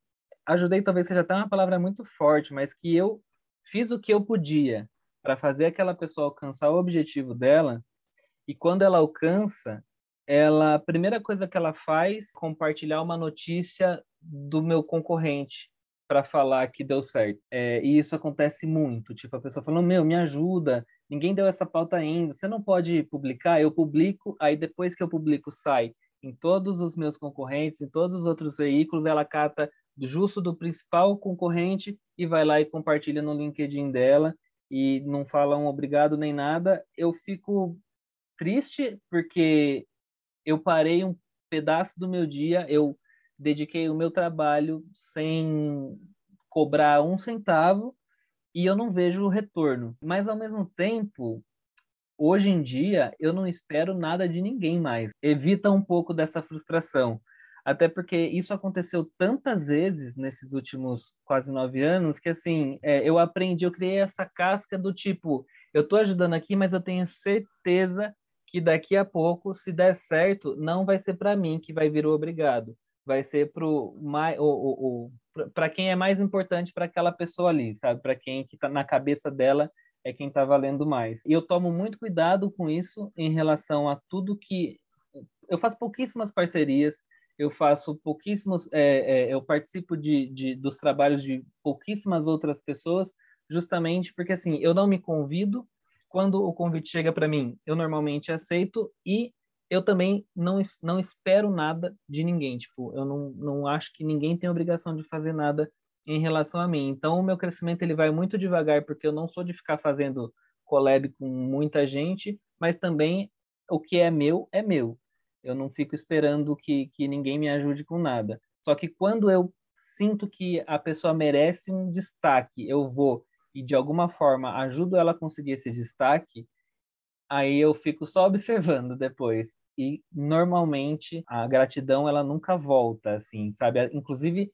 ajudei talvez seja até uma palavra muito forte, mas que eu fiz o que eu podia para fazer aquela pessoa alcançar o objetivo dela, e quando ela alcança, ela a primeira coisa que ela faz compartilhar uma notícia do meu concorrente para falar que deu certo. É, e isso acontece muito, tipo a pessoa falando, meu, me ajuda, ninguém deu essa pauta ainda, você não pode publicar, eu publico, aí depois que eu publico sai em todos os meus concorrentes, em todos os outros veículos, ela cata justo do principal concorrente e vai lá e compartilha no LinkedIn dela e não fala um obrigado nem nada. Eu fico triste porque eu parei um pedaço do meu dia, eu dediquei o meu trabalho sem cobrar um centavo e eu não vejo o retorno. Mas ao mesmo tempo, hoje em dia, eu não espero nada de ninguém mais. Evita um pouco dessa frustração. Até porque isso aconteceu tantas vezes nesses últimos quase nove anos que, assim, é, eu aprendi, eu criei essa casca do tipo, eu estou ajudando aqui, mas eu tenho certeza que daqui a pouco, se der certo, não vai ser para mim que vai vir o obrigado, vai ser para quem é mais importante para aquela pessoa ali, sabe? Para quem que está na cabeça dela é quem está valendo mais. E eu tomo muito cuidado com isso em relação a tudo que eu faço pouquíssimas parcerias, eu faço pouquíssimos, é, é, eu participo de, de, dos trabalhos de pouquíssimas outras pessoas, justamente porque assim eu não me convido quando o convite chega para mim, eu normalmente aceito e eu também não, não espero nada de ninguém. Tipo, eu não, não acho que ninguém tem obrigação de fazer nada em relação a mim. Então, o meu crescimento ele vai muito devagar, porque eu não sou de ficar fazendo collab com muita gente, mas também o que é meu é meu. Eu não fico esperando que, que ninguém me ajude com nada. Só que quando eu sinto que a pessoa merece um destaque, eu vou e de alguma forma ajudo ela a conseguir esse destaque, aí eu fico só observando depois. E normalmente a gratidão ela nunca volta, assim, sabe? Inclusive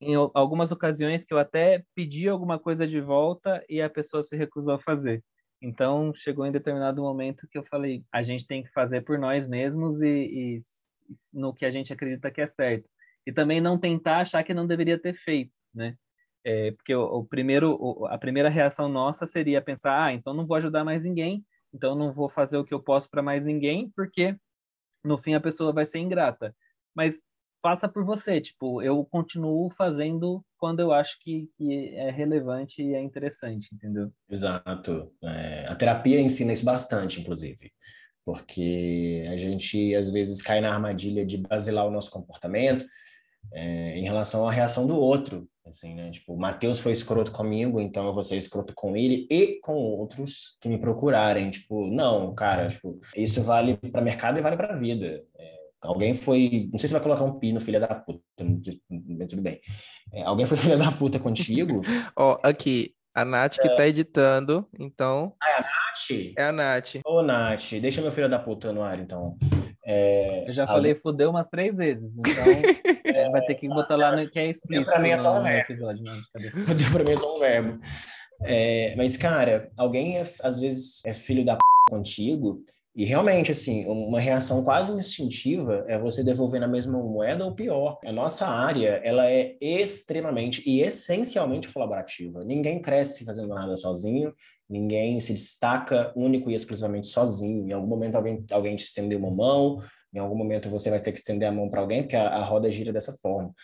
em algumas ocasiões que eu até pedi alguma coisa de volta e a pessoa se recusou a fazer. Então chegou em determinado momento que eu falei, a gente tem que fazer por nós mesmos e, e no que a gente acredita que é certo. E também não tentar achar que não deveria ter feito, né? É, porque o, o primeiro, o, a primeira reação nossa seria pensar, ah, então não vou ajudar mais ninguém, então não vou fazer o que eu posso para mais ninguém, porque no fim a pessoa vai ser ingrata. Mas faça por você, tipo, eu continuo fazendo quando eu acho que, que é relevante e é interessante, entendeu? Exato. É, a terapia ensina isso bastante, inclusive porque a gente às vezes cai na armadilha de basilar o nosso comportamento é, em relação à reação do outro assim, né? Tipo, o Matheus foi escroto comigo, então eu vou ser escroto com ele e com outros que me procurarem. Tipo, não, cara, tipo, isso vale para mercado e vale para vida. É, alguém foi, não sei se vai colocar um pino, filha da puta, tudo bem. É, alguém foi filha da puta contigo? Ó, oh, aqui, a Nath que é. tá editando, então. Ah, é a Nath? É a Nath. Ô, Nath, deixa meu filho da puta no ar, então. É, eu já falei as... fudeu umas três vezes, então é, vai ter que botar lá no que é explícito. Pra mim é só um verbo. Episódio, fudeu pra mim é só um verbo. É, mas, cara, alguém é, às vezes é filho da p contigo, e realmente, assim, uma reação quase instintiva é você devolver na mesma moeda ou pior. A nossa área, ela é extremamente e essencialmente colaborativa. Ninguém cresce fazendo nada sozinho, ninguém se destaca único e exclusivamente sozinho. Em algum momento alguém, alguém te estendeu uma mão, em algum momento você vai ter que estender a mão para alguém, porque a, a roda gira dessa forma.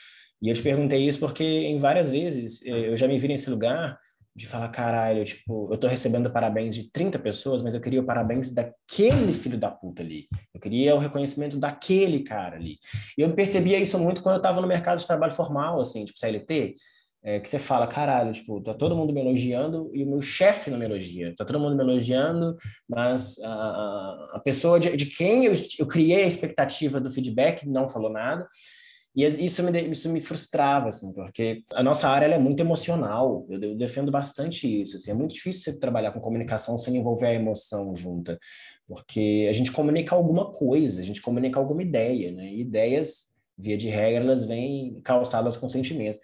E eu te perguntei isso porque em várias vezes eh, eu já me vi nesse lugar de falar, caralho, tipo, eu tô recebendo parabéns de 30 pessoas, mas eu queria o parabéns daquele filho da puta ali. Eu queria o reconhecimento daquele cara ali. E eu percebia isso muito quando eu tava no mercado de trabalho formal, assim, tipo CLT, é, que você fala, caralho, tipo, tá todo mundo me elogiando e o meu chefe não me elogia. Tá todo mundo me elogiando, mas a, a pessoa de, de quem eu, eu criei a expectativa do feedback não falou nada. E isso me, isso me frustrava, assim, porque a nossa área é muito emocional, eu, eu, defendo bastante isso, assim, é muito difícil você trabalhar com comunicação sem envolver a emoção junta, porque a gente comunica alguma coisa, a gente comunica alguma ideia, né, e ideias, via de regra, elas vêm calçadas com sentimento.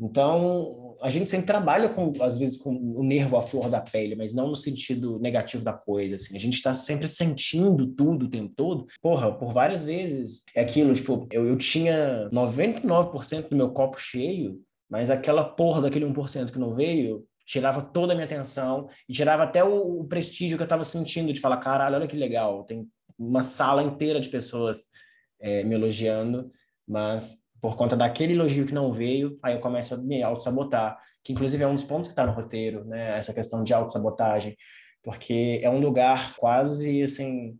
Então, a gente sempre trabalha com, às vezes, com o nervo à flor da pele, mas não no sentido negativo da coisa, assim. A gente está sempre sentindo tudo o tempo todo. Porra, por várias vezes é aquilo, tipo, eu, eu tinha 99% do meu copo cheio, mas aquela porra daquele 1% que não veio tirava toda a minha atenção e tirava até o, o prestígio que eu estava sentindo de falar, caralho, olha que legal, tem uma sala inteira de pessoas é, me elogiando, mas por conta daquele elogio que não veio, aí eu começo a me auto-sabotar, que inclusive é um dos pontos que está no roteiro, né? Essa questão de auto-sabotagem, porque é um lugar quase assim,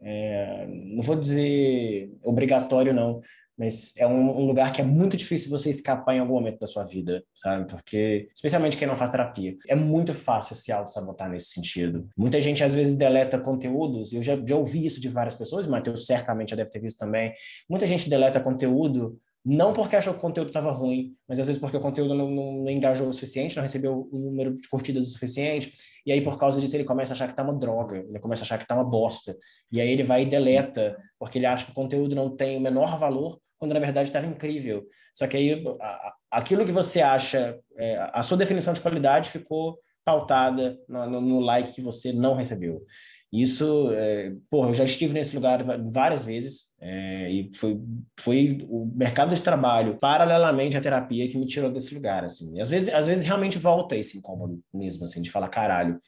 é, não vou dizer obrigatório, não, mas é um, um, lugar que é muito difícil você escapar em algum momento da sua vida, sabe? Porque, especialmente quem não faz terapia, é muito fácil se auto-sabotar nesse sentido. Muita gente, às vezes, deleta conteúdos, eu já, já ouvi isso de várias pessoas, Matheus certamente já deve ter visto também. Muita gente deleta conteúdo não porque achou que o conteúdo estava ruim, mas às vezes porque o conteúdo não, não, não, engajou o suficiente, não recebeu o número de curtidas o suficiente, e aí por causa disso ele começa a achar que tá uma droga, ele começa a achar que tá uma bosta, e aí ele vai e deleta, porque ele acha que o conteúdo não tem o menor valor, quando na verdade estava incrível. Só que aí a, aquilo que você acha, é, a sua definição de qualidade ficou pautada no, no, like que você não recebeu. Isso, é, porra, eu já estive nesse lugar várias vezes é, e foi, foi o mercado de trabalho, paralelamente à terapia, que me tirou desse lugar, assim. E às vezes, às vezes realmente volta esse incômodo mesmo, assim, de falar, caralho,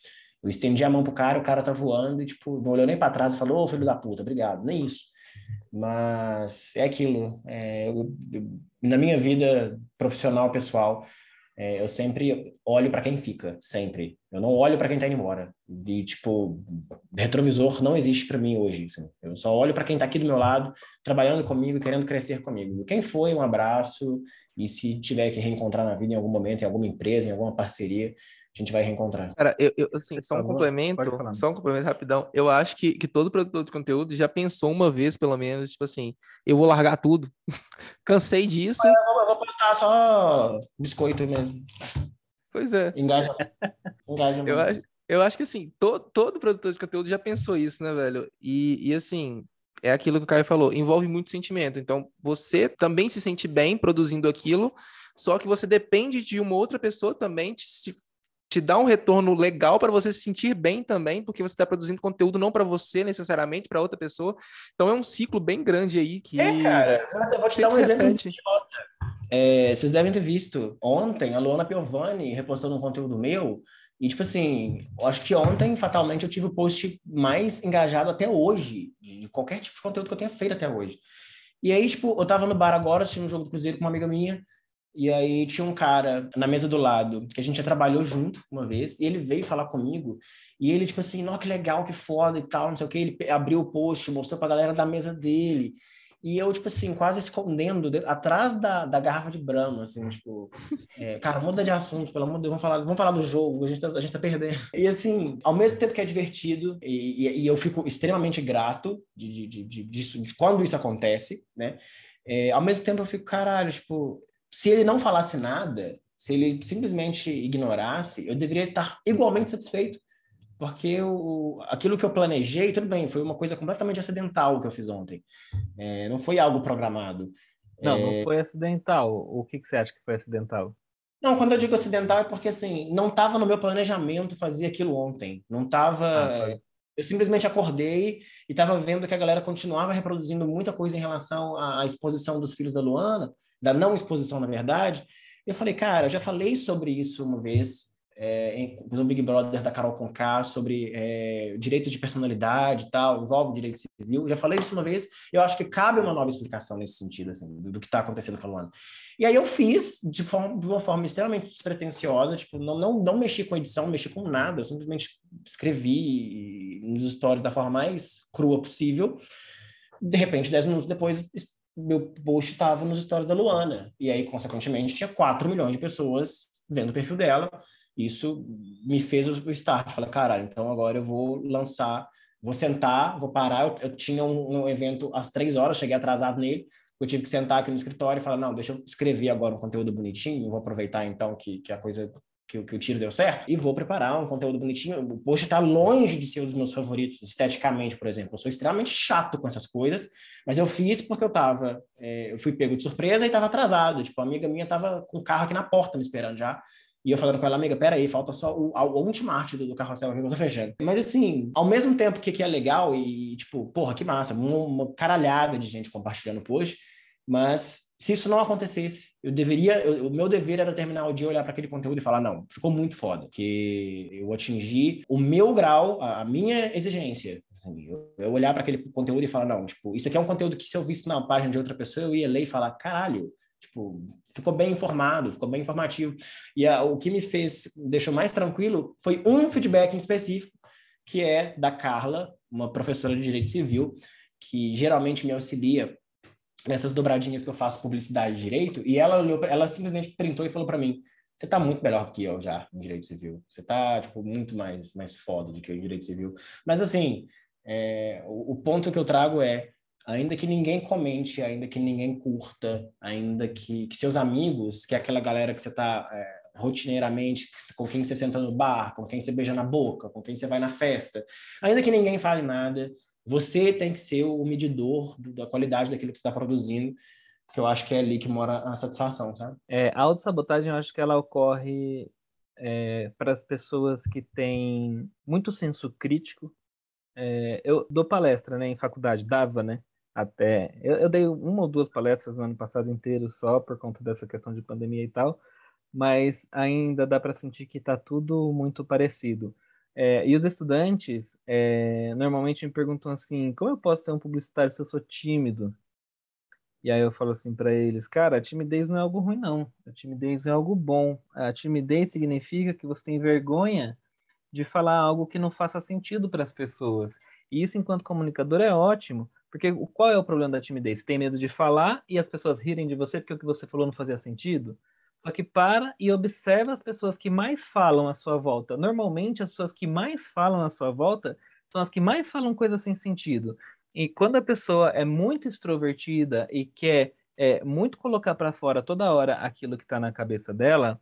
eu estendi a mão pro cara, o cara tá voando e, tipo, não olhou nem para trás e falou, ô, filho da puta, obrigado, nem isso. Mas é aquilo, é, eu, eu, na minha vida profissional, pessoal, é, eu sempre olho para quem fica, sempre. Eu não olho para quem tá indo embora. E, tipo, retrovisor não existe para mim hoje. Assim. Eu só olho para quem tá aqui do meu lado, trabalhando comigo, querendo crescer comigo. Quem foi, um abraço. E se tiver que reencontrar na vida em algum momento, em alguma empresa, em alguma parceria, a gente vai reencontrar. Cara, eu, eu assim, só um complemento, só um complemento rapidão. Eu acho que, que todo produtor de conteúdo já pensou uma vez, pelo menos, tipo assim, eu vou largar tudo. Cansei disso. Eu, vou postar só biscoito mesmo. Pois é. Engaja. Engaja eu acho, eu acho que assim, to, todo produtor de conteúdo já pensou isso, né, velho? E, e assim, é aquilo que o Caio falou, envolve muito sentimento. Então, você também se sente bem produzindo aquilo, só que você depende de uma outra pessoa também te, te dá um retorno legal para você se sentir bem também, porque você está produzindo conteúdo não para você necessariamente, para outra pessoa. Então é um ciclo bem grande aí que. É, cara, eu vou te dar um exemplo. É, vocês devem ter visto ontem a Luana Piovani repostando um conteúdo meu. E, tipo assim, acho que ontem, fatalmente, eu tive o post mais engajado até hoje, de qualquer tipo de conteúdo que eu tenha feito até hoje. E aí, tipo, eu tava no bar agora, assistindo um jogo do Cruzeiro com uma amiga minha, e aí tinha um cara na mesa do lado, que a gente já trabalhou junto uma vez, e ele veio falar comigo, e ele, tipo assim, nossa, que legal, que foda e tal, não sei o que, ele abriu o post, mostrou pra galera da mesa dele, e eu, tipo assim, quase escondendo, atrás da, da garrafa de Brahma, assim, tipo, é, cara, muda de assunto, pelo amor de Deus, vamos falar, vamos falar do jogo, a gente, tá, a gente tá perdendo. E assim, ao mesmo tempo que é divertido, e, e, e eu fico extremamente grato de, de, de, de, de, de quando isso acontece, né? É, ao mesmo tempo eu fico, caralho, tipo, se ele não falasse nada, se ele simplesmente ignorasse, eu deveria estar igualmente satisfeito. Porque eu, aquilo que eu planejei, tudo bem, foi uma coisa completamente acidental que eu fiz ontem. É, não foi algo programado. Não, é... não foi acidental. O que, que você acha que foi acidental? Não, quando eu digo acidental é porque assim, não estava no meu planejamento fazer aquilo ontem. Não estava. Ah, eu simplesmente acordei e estava vendo que a galera continuava reproduzindo muita coisa em relação à exposição dos filhos da Luana, da não exposição, na verdade. Eu falei, cara, já falei sobre isso uma vez é, no Big Brother da Carol Conká sobre é, de personalidade e tal, envolve direito civil. Já falei isso uma vez, eu acho que cabe uma nova explicação nesse sentido, assim, do, do que está acontecendo com a Luana. E aí eu fiz de, forma, de uma forma extremamente despretensiosa, tipo, não, não, não mexi com edição, não mexi com nada, eu simplesmente escrevi nos stories da forma mais crua possível. De repente, dez minutos depois, meu post estava nos stories da Luana. E aí, consequentemente, tinha 4 milhões de pessoas vendo o perfil dela isso me fez o start. Falei, caralho, então agora eu vou lançar, vou sentar, vou parar. Eu, eu tinha um, um, evento às três horas, cheguei atrasado nele. Eu tive que sentar aqui no escritório e falar, não, deixa eu escrever agora um conteúdo bonitinho, vou aproveitar então que, que a coisa que, que o tiro deu certo, e vou preparar um conteúdo bonitinho. O post está longe de ser um dos meus favoritos, esteticamente, por exemplo. Eu sou extremamente chato com essas coisas, mas eu fiz porque eu tava, é, eu fui pego de surpresa e estava atrasado. Tipo, a amiga minha estava com o carro aqui na porta me esperando já. E eu falando com ela, amiga, peraí, falta só o, a, a última arte do, do carrossel que eu tô fechando. Mas assim, ao mesmo tempo que, que é legal e, tipo, porra, que massa, uma, uma caralhada de gente compartilhando o post, mas se isso não acontecesse, eu deveria, eu, o meu dever era terminar o dia, olhar para aquele conteúdo e falar, não, ficou muito foda, que eu atingi o meu grau, a, a minha exigência. Assim, eu, eu olhar para aquele conteúdo e falar, não, tipo, isso aqui é um conteúdo que se eu visse na página de outra pessoa, eu ia ler e falar, caralho, Tipo, ficou bem informado, ficou bem informativo. E a, o que me fez, deixou mais tranquilo, foi um feedback em específico, que é da Carla, uma professora de Direito Civil, que geralmente me auxilia nessas dobradinhas que eu faço publicidade de direito, e ela olhou, ela simplesmente printou e falou para mim: "Você tá muito melhor do que eu já em direito civil. Você tá tipo muito mais mais foda do que eu em direito civil". Mas assim, é, o, o ponto que eu trago é ainda que ninguém comente, ainda que ninguém curta, ainda que, que seus amigos, que é aquela galera que você está é, rotineiramente, com quem você senta no bar, com quem você beija na boca, com quem você vai na festa, ainda que ninguém fale nada, você tem que ser o medidor do, da qualidade daquilo que você está produzindo, que eu acho que é ali que mora a satisfação, sabe? É, a autossabotagem, eu acho que ela ocorre é, para as pessoas que têm muito senso crítico. É, eu dou palestra né, em faculdade, dava, né? Até. Eu, eu, dei uma ou duas palestras no ano passado inteiro só por conta dessa questão de pandemia e tal, mas ainda dá para sentir que está tudo muito parecido. É, e os estudantes é, normalmente me perguntam assim: como eu posso ser um publicitário se eu sou tímido? E aí eu falo assim para eles: cara, a timidez não é algo ruim, não. A timidez é algo bom. A timidez significa que você tem vergonha de falar algo que não faça sentido para as pessoas. E isso, enquanto comunicador, é ótimo, porque qual é o problema da timidez? Você tem medo de falar e as pessoas rirem de você porque o que você falou não fazia sentido? Só que para e observa as pessoas que mais falam à sua volta. Normalmente, as pessoas que mais falam à sua volta são as que mais falam coisas sem sentido. E quando a pessoa é muito extrovertida e quer é, muito colocar para fora toda hora aquilo que está na cabeça dela,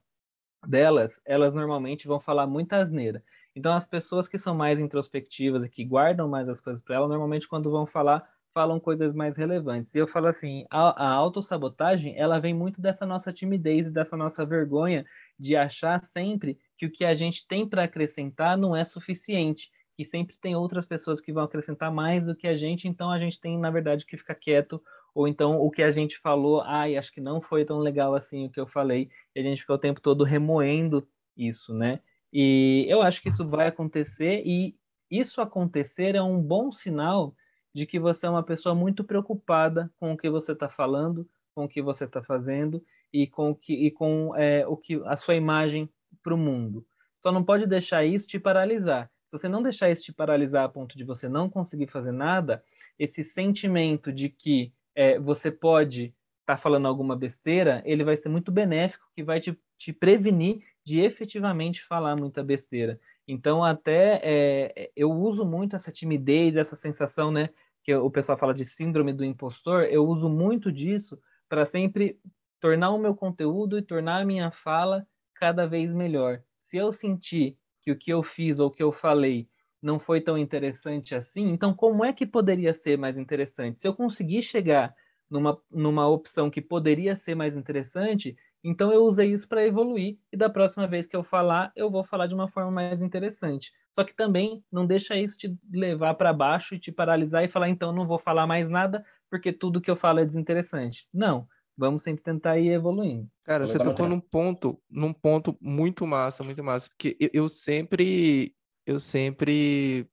delas, elas normalmente vão falar muita asneira. Então, as pessoas que são mais introspectivas e que guardam mais as coisas para ela, normalmente, quando vão falar, falam coisas mais relevantes. E eu falo assim, a, a autossabotagem, ela vem muito dessa nossa timidez e dessa nossa vergonha de achar sempre que o que a gente tem para acrescentar não é suficiente, que sempre tem outras pessoas que vão acrescentar mais do que a gente, então a gente tem, na verdade, que ficar quieto, ou então o que a gente falou, ai, acho que não foi tão legal assim o que eu falei, e a gente fica o tempo todo remoendo isso, né? E eu acho que isso vai acontecer, e isso acontecer é um bom sinal de que você é uma pessoa muito preocupada com o que você está falando, com o que você está fazendo e com o que, e com é, o que a sua imagem para o mundo. Só não pode deixar isso te paralisar. Se você não deixar isso te paralisar a ponto de você não conseguir fazer nada, esse sentimento de que é, você pode estar tá falando alguma besteira, ele vai ser muito benéfico, que vai te, te prevenir de efetivamente falar muita besteira. Então, até é, eu uso muito essa timidez, essa sensação, né? Que o pessoal fala de síndrome do impostor, eu uso muito disso para sempre tornar o meu conteúdo e tornar a minha fala cada vez melhor. Se eu sentir que o que eu fiz ou o que eu falei não foi tão interessante assim, então como é que poderia ser mais interessante? Se eu conseguir chegar numa, numa opção que poderia ser mais interessante, então eu usei isso para evoluir e da próxima vez que eu falar, eu vou falar de uma forma mais interessante. Só que também não deixa isso te levar para baixo e te paralisar e falar então não vou falar mais nada porque tudo que eu falo é desinteressante. Não, vamos sempre tentar ir evoluindo. Cara, você tocou num ponto, num ponto muito massa, muito massa, porque eu, eu sempre eu sempre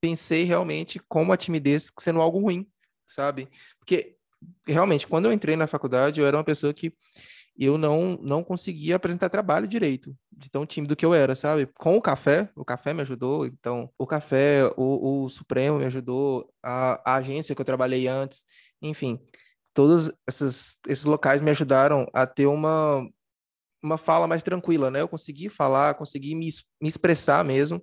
pensei realmente como a timidez sendo algo ruim, sabe? Porque realmente quando eu entrei na faculdade, eu era uma pessoa que eu não não conseguia apresentar trabalho direito, de tão tímido que eu era, sabe? Com o café, o café me ajudou, então o café, o, o Supremo me ajudou, a, a agência que eu trabalhei antes, enfim, todos essas, esses locais me ajudaram a ter uma, uma fala mais tranquila, né? Eu consegui falar, consegui me, me expressar mesmo,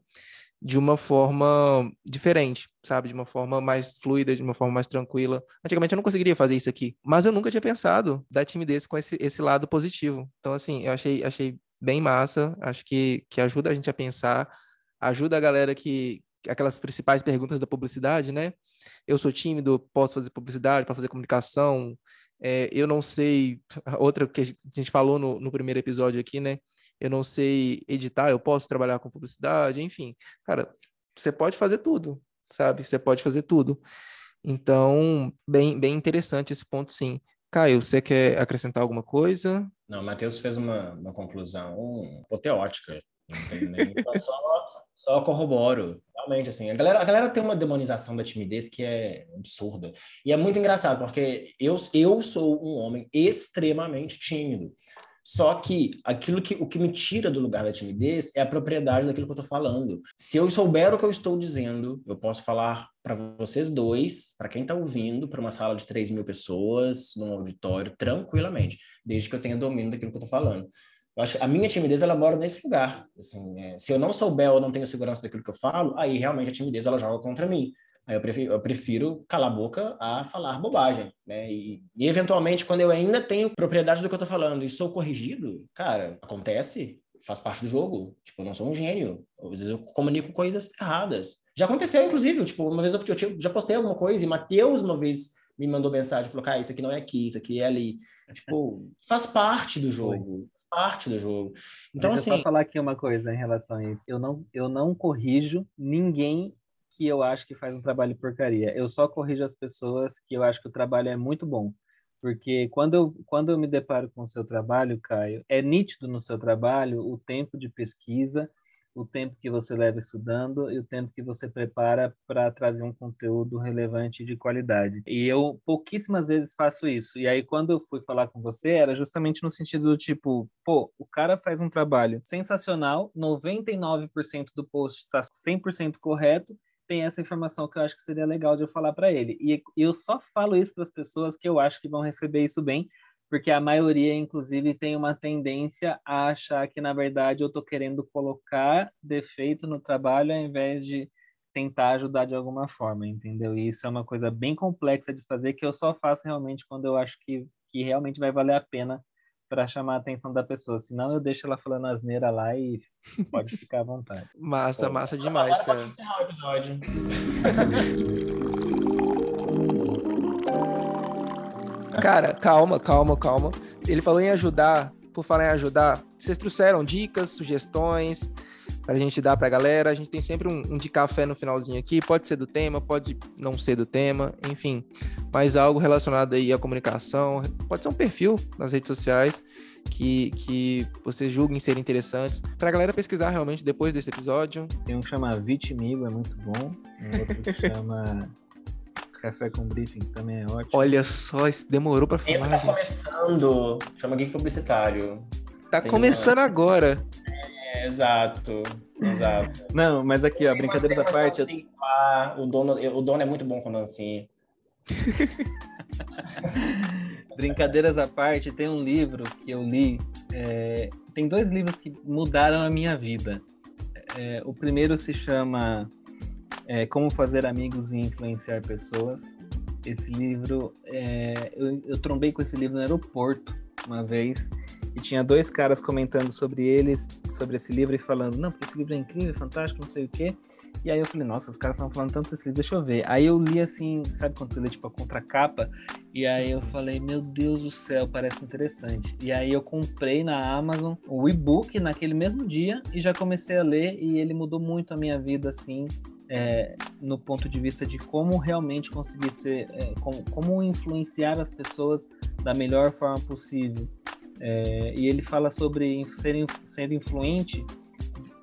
de uma forma diferente, sabe? De uma forma mais fluida, de uma forma mais tranquila. Antigamente eu não conseguiria fazer isso aqui, mas eu nunca tinha pensado da timidez com esse, esse lado positivo. Então, assim, eu achei, achei bem massa, acho que, que ajuda a gente a pensar, ajuda a galera que. aquelas principais perguntas da publicidade, né? Eu sou tímido, posso fazer publicidade, para fazer comunicação. É, eu não sei, outra que a gente falou no, no primeiro episódio aqui, né? Eu não sei editar, eu posso trabalhar com publicidade, enfim. Cara, você pode fazer tudo, sabe? Você pode fazer tudo. Então, bem, bem interessante esse ponto, sim. Caio, você quer acrescentar alguma coisa? Não, o Matheus fez uma, uma conclusão apoteótica. Só, só corroboro. Realmente, assim, a galera, a galera tem uma demonização da timidez que é absurda. E é muito engraçado, porque eu, eu sou um homem extremamente tímido. Só que aquilo que o que me tira do lugar da timidez é a propriedade daquilo que eu estou falando. Se eu souber o que eu estou dizendo, eu posso falar para vocês dois, para quem está ouvindo, para uma sala de 3 mil pessoas, num auditório, tranquilamente, desde que eu tenha domínio daquilo que eu estou falando. Eu acho que a minha timidez ela mora nesse lugar. Assim, é, se eu não souber ou não tenho segurança daquilo que eu falo, aí realmente a timidez ela joga contra mim. Aí eu prefiro, eu prefiro calar a boca a falar bobagem, né? E, e, eventualmente, quando eu ainda tenho propriedade do que eu tô falando e sou corrigido, cara, acontece, faz parte do jogo. Tipo, eu não sou um gênio. Às vezes eu comunico coisas erradas. Já aconteceu, inclusive, tipo, uma vez eu, eu já postei alguma coisa e Matheus uma vez me mandou mensagem, falou, cara, isso aqui não é aqui, isso aqui é ali. Tipo, faz parte do jogo, faz parte do jogo. Então, Deixa assim... eu só falar aqui uma coisa em relação a isso. Eu não, eu não corrijo ninguém que eu acho que faz um trabalho porcaria. Eu só corrijo as pessoas que eu acho que o trabalho é muito bom. Porque quando eu, quando eu me deparo com o seu trabalho, Caio, é nítido no seu trabalho o tempo de pesquisa, o tempo que você leva estudando e o tempo que você prepara para trazer um conteúdo relevante de qualidade. E eu pouquíssimas vezes faço isso. E aí, quando eu fui falar com você, era justamente no sentido do tipo, pô, o cara faz um trabalho sensacional, 99% do post está 100% correto, tem essa informação que eu acho que seria legal de eu falar para ele. E eu só falo isso para as pessoas que eu acho que vão receber isso bem, porque a maioria, inclusive, tem uma tendência a achar que, na verdade, eu estou querendo colocar defeito no trabalho ao invés de tentar ajudar de alguma forma, entendeu? E isso é uma coisa bem complexa de fazer que eu só faço realmente quando eu acho que, que realmente vai valer a pena para chamar a atenção da pessoa. Senão eu deixo ela falando asneira lá e pode ficar à vontade. Massa, Pô, massa demais, cara. Pode encerrar o episódio. cara, calma, calma, calma. Ele falou em ajudar. Por falar em ajudar, vocês trouxeram dicas, sugestões, para a gente dar para a galera. A gente tem sempre um, um, de café no finalzinho aqui. Pode ser do tema, pode não ser do tema, enfim. Mas algo relacionado aí à comunicação. Pode ser um perfil nas redes sociais que, que vocês julguem ser interessantes. Para a galera pesquisar realmente depois desse episódio. Tem um que chama Vitimigo, é muito bom. Um outro que chama... Café com Briefing também é ótimo. Olha só, isso demorou para falar. Tá gente. começando. Chama Geek Publicitário. Tá Tem começando uma... agora. É, exato, exato. Não, mas aqui, ó, brincadeira da parte. Assim, ah, o, dono, o dono é muito bom com dancinha. Brincadeiras à parte, tem um livro que eu li. É, tem dois livros que mudaram a minha vida. É, o primeiro se chama é, Como Fazer Amigos e Influenciar Pessoas. Esse livro, é, eu, eu trombei com esse livro no aeroporto uma vez e tinha dois caras comentando sobre eles, sobre esse livro e falando, não, porque esse livro é incrível, fantástico, não sei o quê. E aí eu falei, nossa, os caras estão falando tanto desse livro, deixa eu ver. Aí eu li assim, sabe quando você lê tipo a contracapa? E aí eu falei, meu Deus do céu, parece interessante. E aí eu comprei na Amazon o e-book naquele mesmo dia e já comecei a ler e ele mudou muito a minha vida, assim, é, no ponto de vista de como realmente conseguir ser, é, como, como influenciar as pessoas da melhor forma possível. É, e ele fala sobre ser, ser influente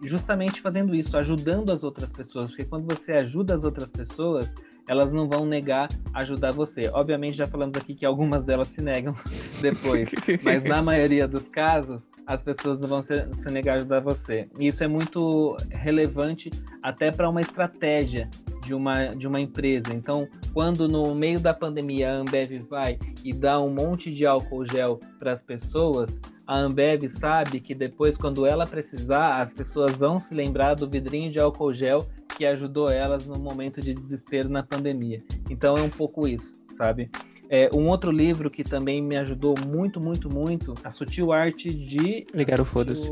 justamente fazendo isso, ajudando as outras pessoas, porque quando você ajuda as outras pessoas, elas não vão negar ajudar você. Obviamente, já falamos aqui que algumas delas se negam depois, mas na maioria dos casos, as pessoas vão se, se negar a ajudar você. E isso é muito relevante até para uma estratégia de uma, de uma empresa. Então, quando no meio da pandemia a Ambev vai e dá um monte de álcool gel para as pessoas, a Ambev sabe que depois, quando ela precisar, as pessoas vão se lembrar do vidrinho de álcool gel que ajudou elas no momento de desespero na pandemia. Então, é um pouco isso, sabe? É, um outro livro que também me ajudou muito, muito, muito, A Sutil Arte de. Ligar o Foda-se.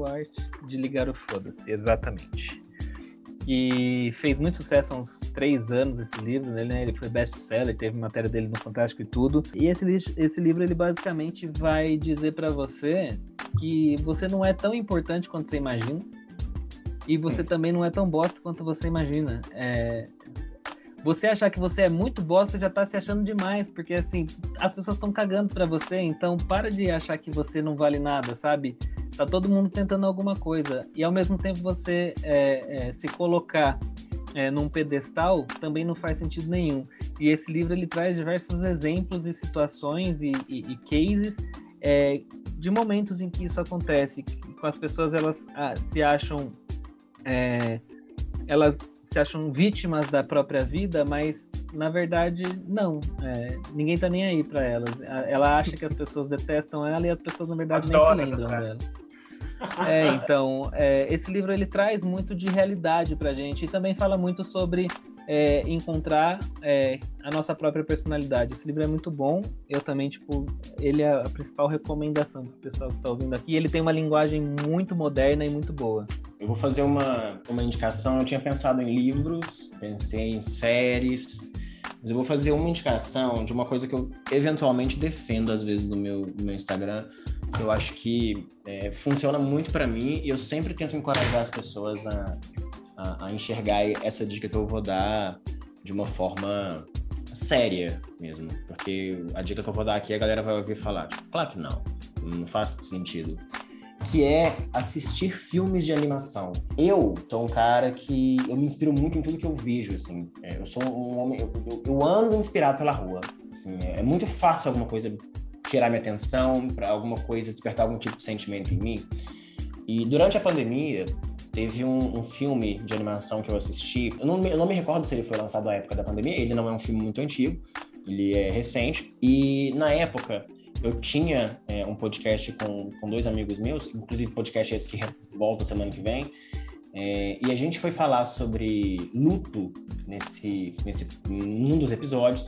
De Ligar o Foda-se, exatamente que fez muito sucesso há uns três anos esse livro, né? ele foi best-seller, teve matéria dele no Fantástico e tudo. E esse, esse livro, ele basicamente vai dizer para você que você não é tão importante quanto você imagina e você também não é tão bosta quanto você imagina. É, você achar que você é muito bosta já tá se achando demais, porque assim, as pessoas estão cagando para você, então para de achar que você não vale nada, sabe? Tá todo mundo tentando alguma coisa. E ao mesmo tempo você é, é, se colocar é, num pedestal também não faz sentido nenhum. E esse livro ele traz diversos exemplos e situações e, e, e cases é, de momentos em que isso acontece, com as pessoas elas ah, se acham é, elas se acham vítimas da própria vida, mas na verdade não. É, ninguém tá nem aí para elas. Ela acha que as pessoas detestam ela e as pessoas na verdade Adoro nem se lembram dela. É, então, é, esse livro ele traz muito de realidade pra gente e também fala muito sobre é, encontrar é, a nossa própria personalidade. Esse livro é muito bom. Eu também, tipo, ele é a principal recomendação para o pessoal que está ouvindo aqui. Ele tem uma linguagem muito moderna e muito boa. Eu vou fazer uma, uma indicação. Eu tinha pensado em livros, pensei em séries, mas eu vou fazer uma indicação de uma coisa que eu eventualmente defendo às vezes no meu, no meu Instagram. Eu acho que é, funciona muito para mim e eu sempre tento encorajar as pessoas a, a, a enxergar essa dica que eu vou dar de uma forma séria mesmo. Porque a dica que eu vou dar aqui a galera vai ouvir falar, tipo, claro que não, não faz sentido. Que é assistir filmes de animação. Eu sou um cara que eu me inspiro muito em tudo que eu vejo, assim. É, eu sou um homem, eu, eu, eu ando inspirado pela rua. Assim, é, é muito fácil alguma coisa tirar minha atenção, para alguma coisa despertar algum tipo de sentimento em mim. E durante a pandemia, Teve um, um, filme de animação que eu assisti, eu não, eu não me recordo se ele foi lançado na época da pandemia, ele não é um filme muito antigo, ele é recente, e na época eu tinha é, um podcast com, com dois amigos meus, inclusive podcast esse que volta semana que vem, é, e a gente foi falar sobre luto nesse, nesse um dos episódios,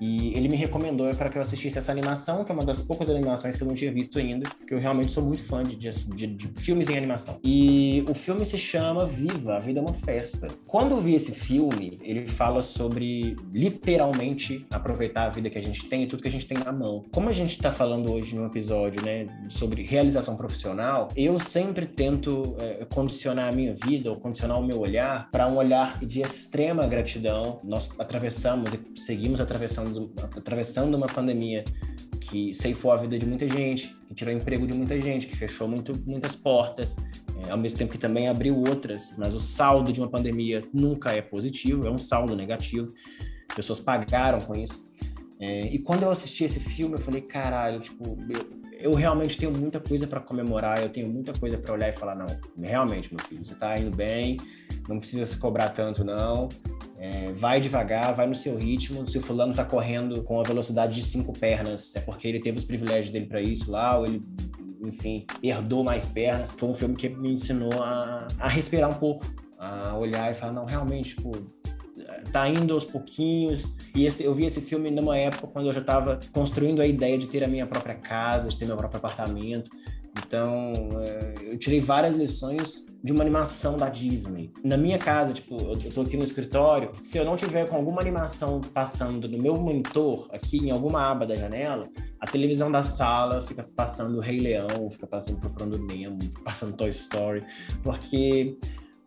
e ele me recomendou para que eu assistisse essa animação, que é uma das poucas animações que eu não tinha visto ainda, que eu realmente sou muito fã de, de, de, filmes em animação. E o filme se chama Viva, a Vida é uma Festa. Quando eu vi esse filme, ele fala sobre literalmente aproveitar a vida que a gente tem e tudo que a gente tem na mão. Como a gente está falando hoje no episódio, né, sobre realização profissional, eu sempre tento é, condicionar a minha vida ou condicionar o meu olhar para um olhar de extrema gratidão. Nós atravessamos e seguimos atravessando atravessando, atravessando uma pandemia que ceifou a vida de muita gente, que tirou emprego de muita gente, que fechou muito, muitas portas, é, ao mesmo tempo que também abriu outras, mas o saldo de uma pandemia nunca é positivo, é um saldo negativo, pessoas pagaram com isso. É, e quando eu assisti esse filme, eu falei, caralho, tipo, eu, eu realmente tenho muita coisa para comemorar, eu tenho muita coisa para olhar e falar, não, realmente, meu filho, você tá indo bem, não precisa se cobrar tanto, não. É, vai devagar, vai no seu ritmo. Se o fulano tá correndo com a velocidade de cinco pernas, é porque ele teve os privilégios dele para isso lá, ou ele, enfim, herdou mais pernas. Foi um filme que me ensinou a, a respirar um pouco, a olhar e falar, não, realmente, tipo, tá indo aos pouquinhos. E esse, eu vi esse filme numa época quando eu já estava construindo a ideia de ter a minha própria casa, de ter meu próprio apartamento. Então, é, eu tirei várias lições de uma animação da Disney. Na minha casa, tipo, eu tô aqui no escritório, se eu não tiver com alguma animação passando no meu monitor, aqui em alguma aba da janela, a televisão da sala fica passando Rei Leão, fica passando Procurando Nemo, fica passando Toy Story, porque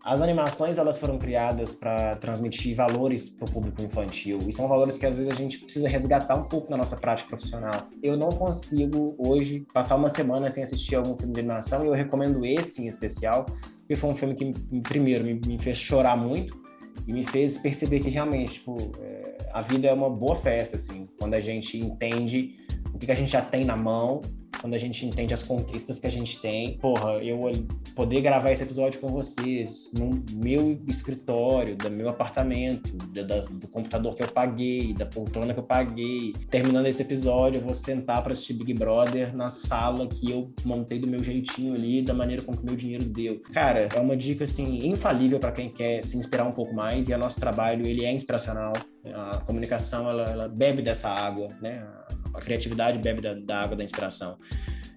as animações elas foram criadas para transmitir valores para o público infantil e são valores que às vezes a gente precisa resgatar um pouco na nossa prática profissional. Eu não consigo hoje passar uma semana sem assistir algum filme de animação e eu recomendo esse em especial, porque foi um filme que primeiro me, me fez chorar muito e me fez perceber que realmente tipo, é, a vida é uma boa festa assim, quando a gente entende o que, que a gente já tem na mão quando a gente entende as conquistas que a gente tem. Porra, eu poder gravar esse episódio com vocês no meu escritório, do meu apartamento, do, do computador que eu paguei, da poltrona que eu paguei. Terminando esse episódio, eu vou sentar para assistir Big Brother na sala que eu montei do meu jeitinho ali, da maneira como que meu dinheiro deu. Cara, é uma dica assim infalível para quem quer se inspirar um pouco mais e o nosso trabalho ele é inspiracional. A comunicação ela, ela bebe dessa água, né? A criatividade bebe da, da água da inspiração.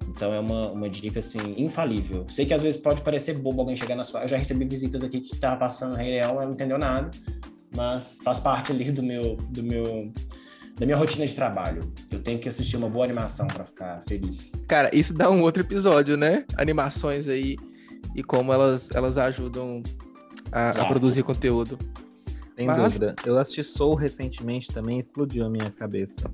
Então é uma, uma dica assim infalível. Sei que às vezes pode parecer bobo alguém chegar na sua. Eu já recebi visitas aqui que tava passando Rei Leão, ela não entendeu nada, mas faz parte ali do meu do meu da minha rotina de trabalho. Eu tenho que assistir uma boa animação para ficar feliz. Cara, isso dá um outro episódio, né? Animações aí e como elas elas ajudam a, a produzir conteúdo. Sem Mas... dúvida. Eu assisti Soul recentemente também, explodiu a minha cabeça.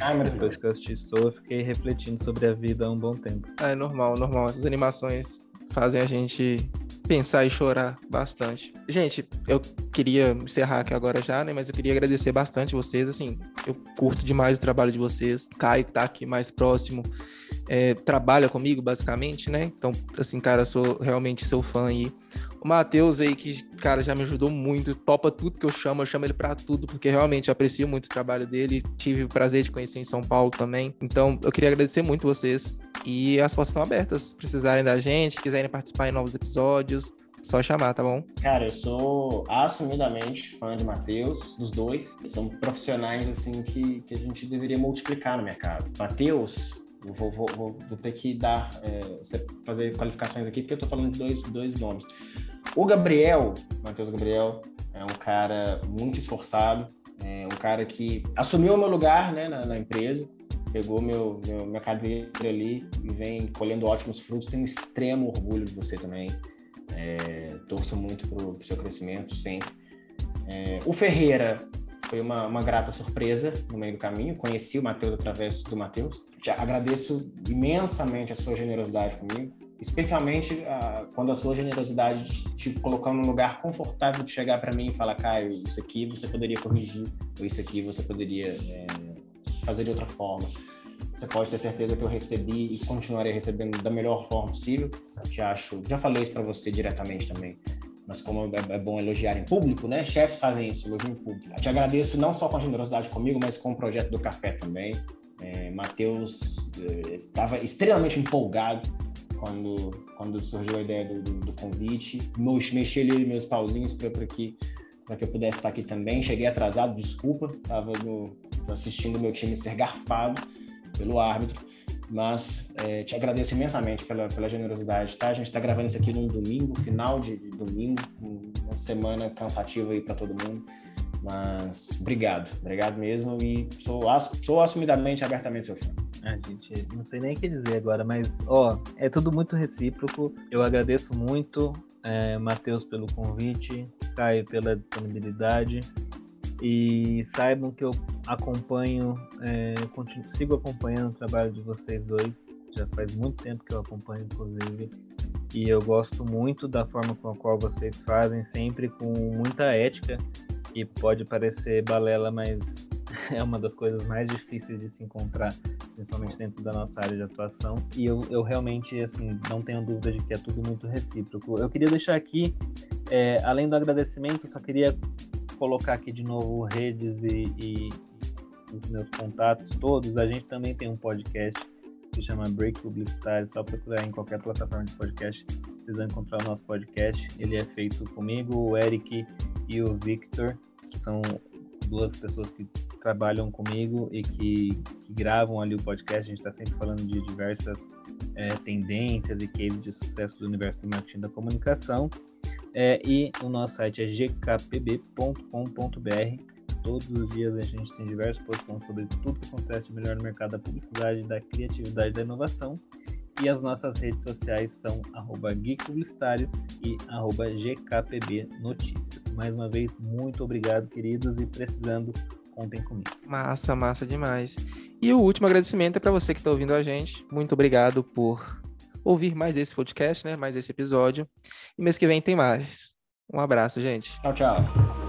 Ai, Depois que eu assisti Soul, eu fiquei refletindo sobre a vida há um bom tempo. É normal, normal. Essas animações fazem a gente pensar e chorar bastante. Gente, eu queria encerrar aqui agora já, né? Mas eu queria agradecer bastante vocês. Assim, eu curto demais o trabalho de vocês. Caio tá aqui mais próximo, é, trabalha comigo, basicamente, né? Então, assim, cara, sou realmente seu fã aí. Matheus aí, que, cara, já me ajudou muito, topa tudo que eu chamo, eu chamo ele para tudo, porque realmente eu aprecio muito o trabalho dele, tive o prazer de conhecer em São Paulo também. Então, eu queria agradecer muito vocês. E as portas estão abertas, se precisarem da gente, quiserem participar em novos episódios, Só chamar, tá bom? Cara, eu sou assumidamente fã de Matheus, dos dois. São profissionais, assim, que, que a gente deveria multiplicar no mercado. Matheus, vou, vou, vou, vou, ter que dar, é, fazer qualificações aqui, porque eu tô falando de dois, dois nomes. O Gabriel, Matheus Gabriel, é um cara muito esforçado, é um cara que assumiu meu lugar né, na, na empresa, pegou meu, meu, minha cadeira ali e vem colhendo ótimos frutos. Tenho um extremo orgulho de você também. É, torço muito pro, pro seu crescimento sempre. É, o Ferreira foi uma, uma, grata surpresa no meio do caminho. Conheci o Matheus através do Matheus. Agradeço imensamente a sua generosidade comigo, especialmente a, quando a sua generosidade te, te colocou num lugar confortável de chegar para mim e falar, Caio, isso aqui você poderia corrigir, ou isso aqui você poderia é, fazer de outra forma. Você pode ter certeza que eu recebi e continuarei recebendo da melhor forma possível. Te acho, já falei isso para você diretamente também mas como é, é bom elogiar em público, né? Chefes fazem isso, elogio em público. Eu te agradeço não só com a generosidade comigo, mas com o projeto do café também. É, Matheus estava é, extremamente empolgado quando, quando surgiu a ideia do, do, convite. Mexi ali meus pauzinhos para que, que eu pudesse estar aqui também. Cheguei atrasado, desculpa, estava assistindo meu time ser garfado pelo árbitro. Mas é, te agradeço imensamente pela, pela generosidade, tá? A gente está gravando isso aqui num domingo, final de, de domingo, uma semana cansativa aí para todo mundo. Mas obrigado, obrigado mesmo. E sou, sou assumidamente, abertamente seu fã. Ah, gente, não sei nem o que dizer agora, mas ó, é tudo muito recíproco. Eu agradeço muito, é, Matheus, pelo convite, Caio pela disponibilidade. E saibam que eu acompanho, é, continuo, sigo acompanhando o trabalho de vocês dois. Já faz muito tempo que eu acompanho, inclusive. E eu gosto muito da forma com a qual vocês fazem, sempre com muita ética. E pode parecer balela, mas é uma das coisas mais difíceis de se encontrar, principalmente dentro da nossa área de atuação. E eu, eu realmente, assim, não tenho dúvida de que é tudo muito recíproco. Eu queria deixar aqui, é, além do agradecimento, só queria colocar aqui de novo redes e, e, os meus contatos todos. A gente também tem um podcast que chama Break Publicitário, só procurar em qualquer plataforma de podcast, vocês vão encontrar o nosso podcast. Ele é feito comigo, o Eric e o Victor, que são duas pessoas que trabalham comigo e que, que gravam ali o podcast. A gente está sempre falando de diversas é, tendências e cases de sucesso do universo do marketing da comunicação. É, e o nosso site é gkpb.com.br. Todos os dias a gente tem diversos posts sobre tudo que acontece de melhor no mercado da publicidade, da criatividade, da inovação. E as nossas redes sociais são arroba Publicitário e arroba GKPB Notícias. Mais uma vez, muito obrigado, queridos, e precisando, contem comigo. Massa, massa demais. E o último agradecimento é para você que está ouvindo a gente. Muito obrigado por ouvir mais esse podcast, né? Mais esse episódio. E mês que vem tem mais. Um abraço, gente. Tchau, tchau.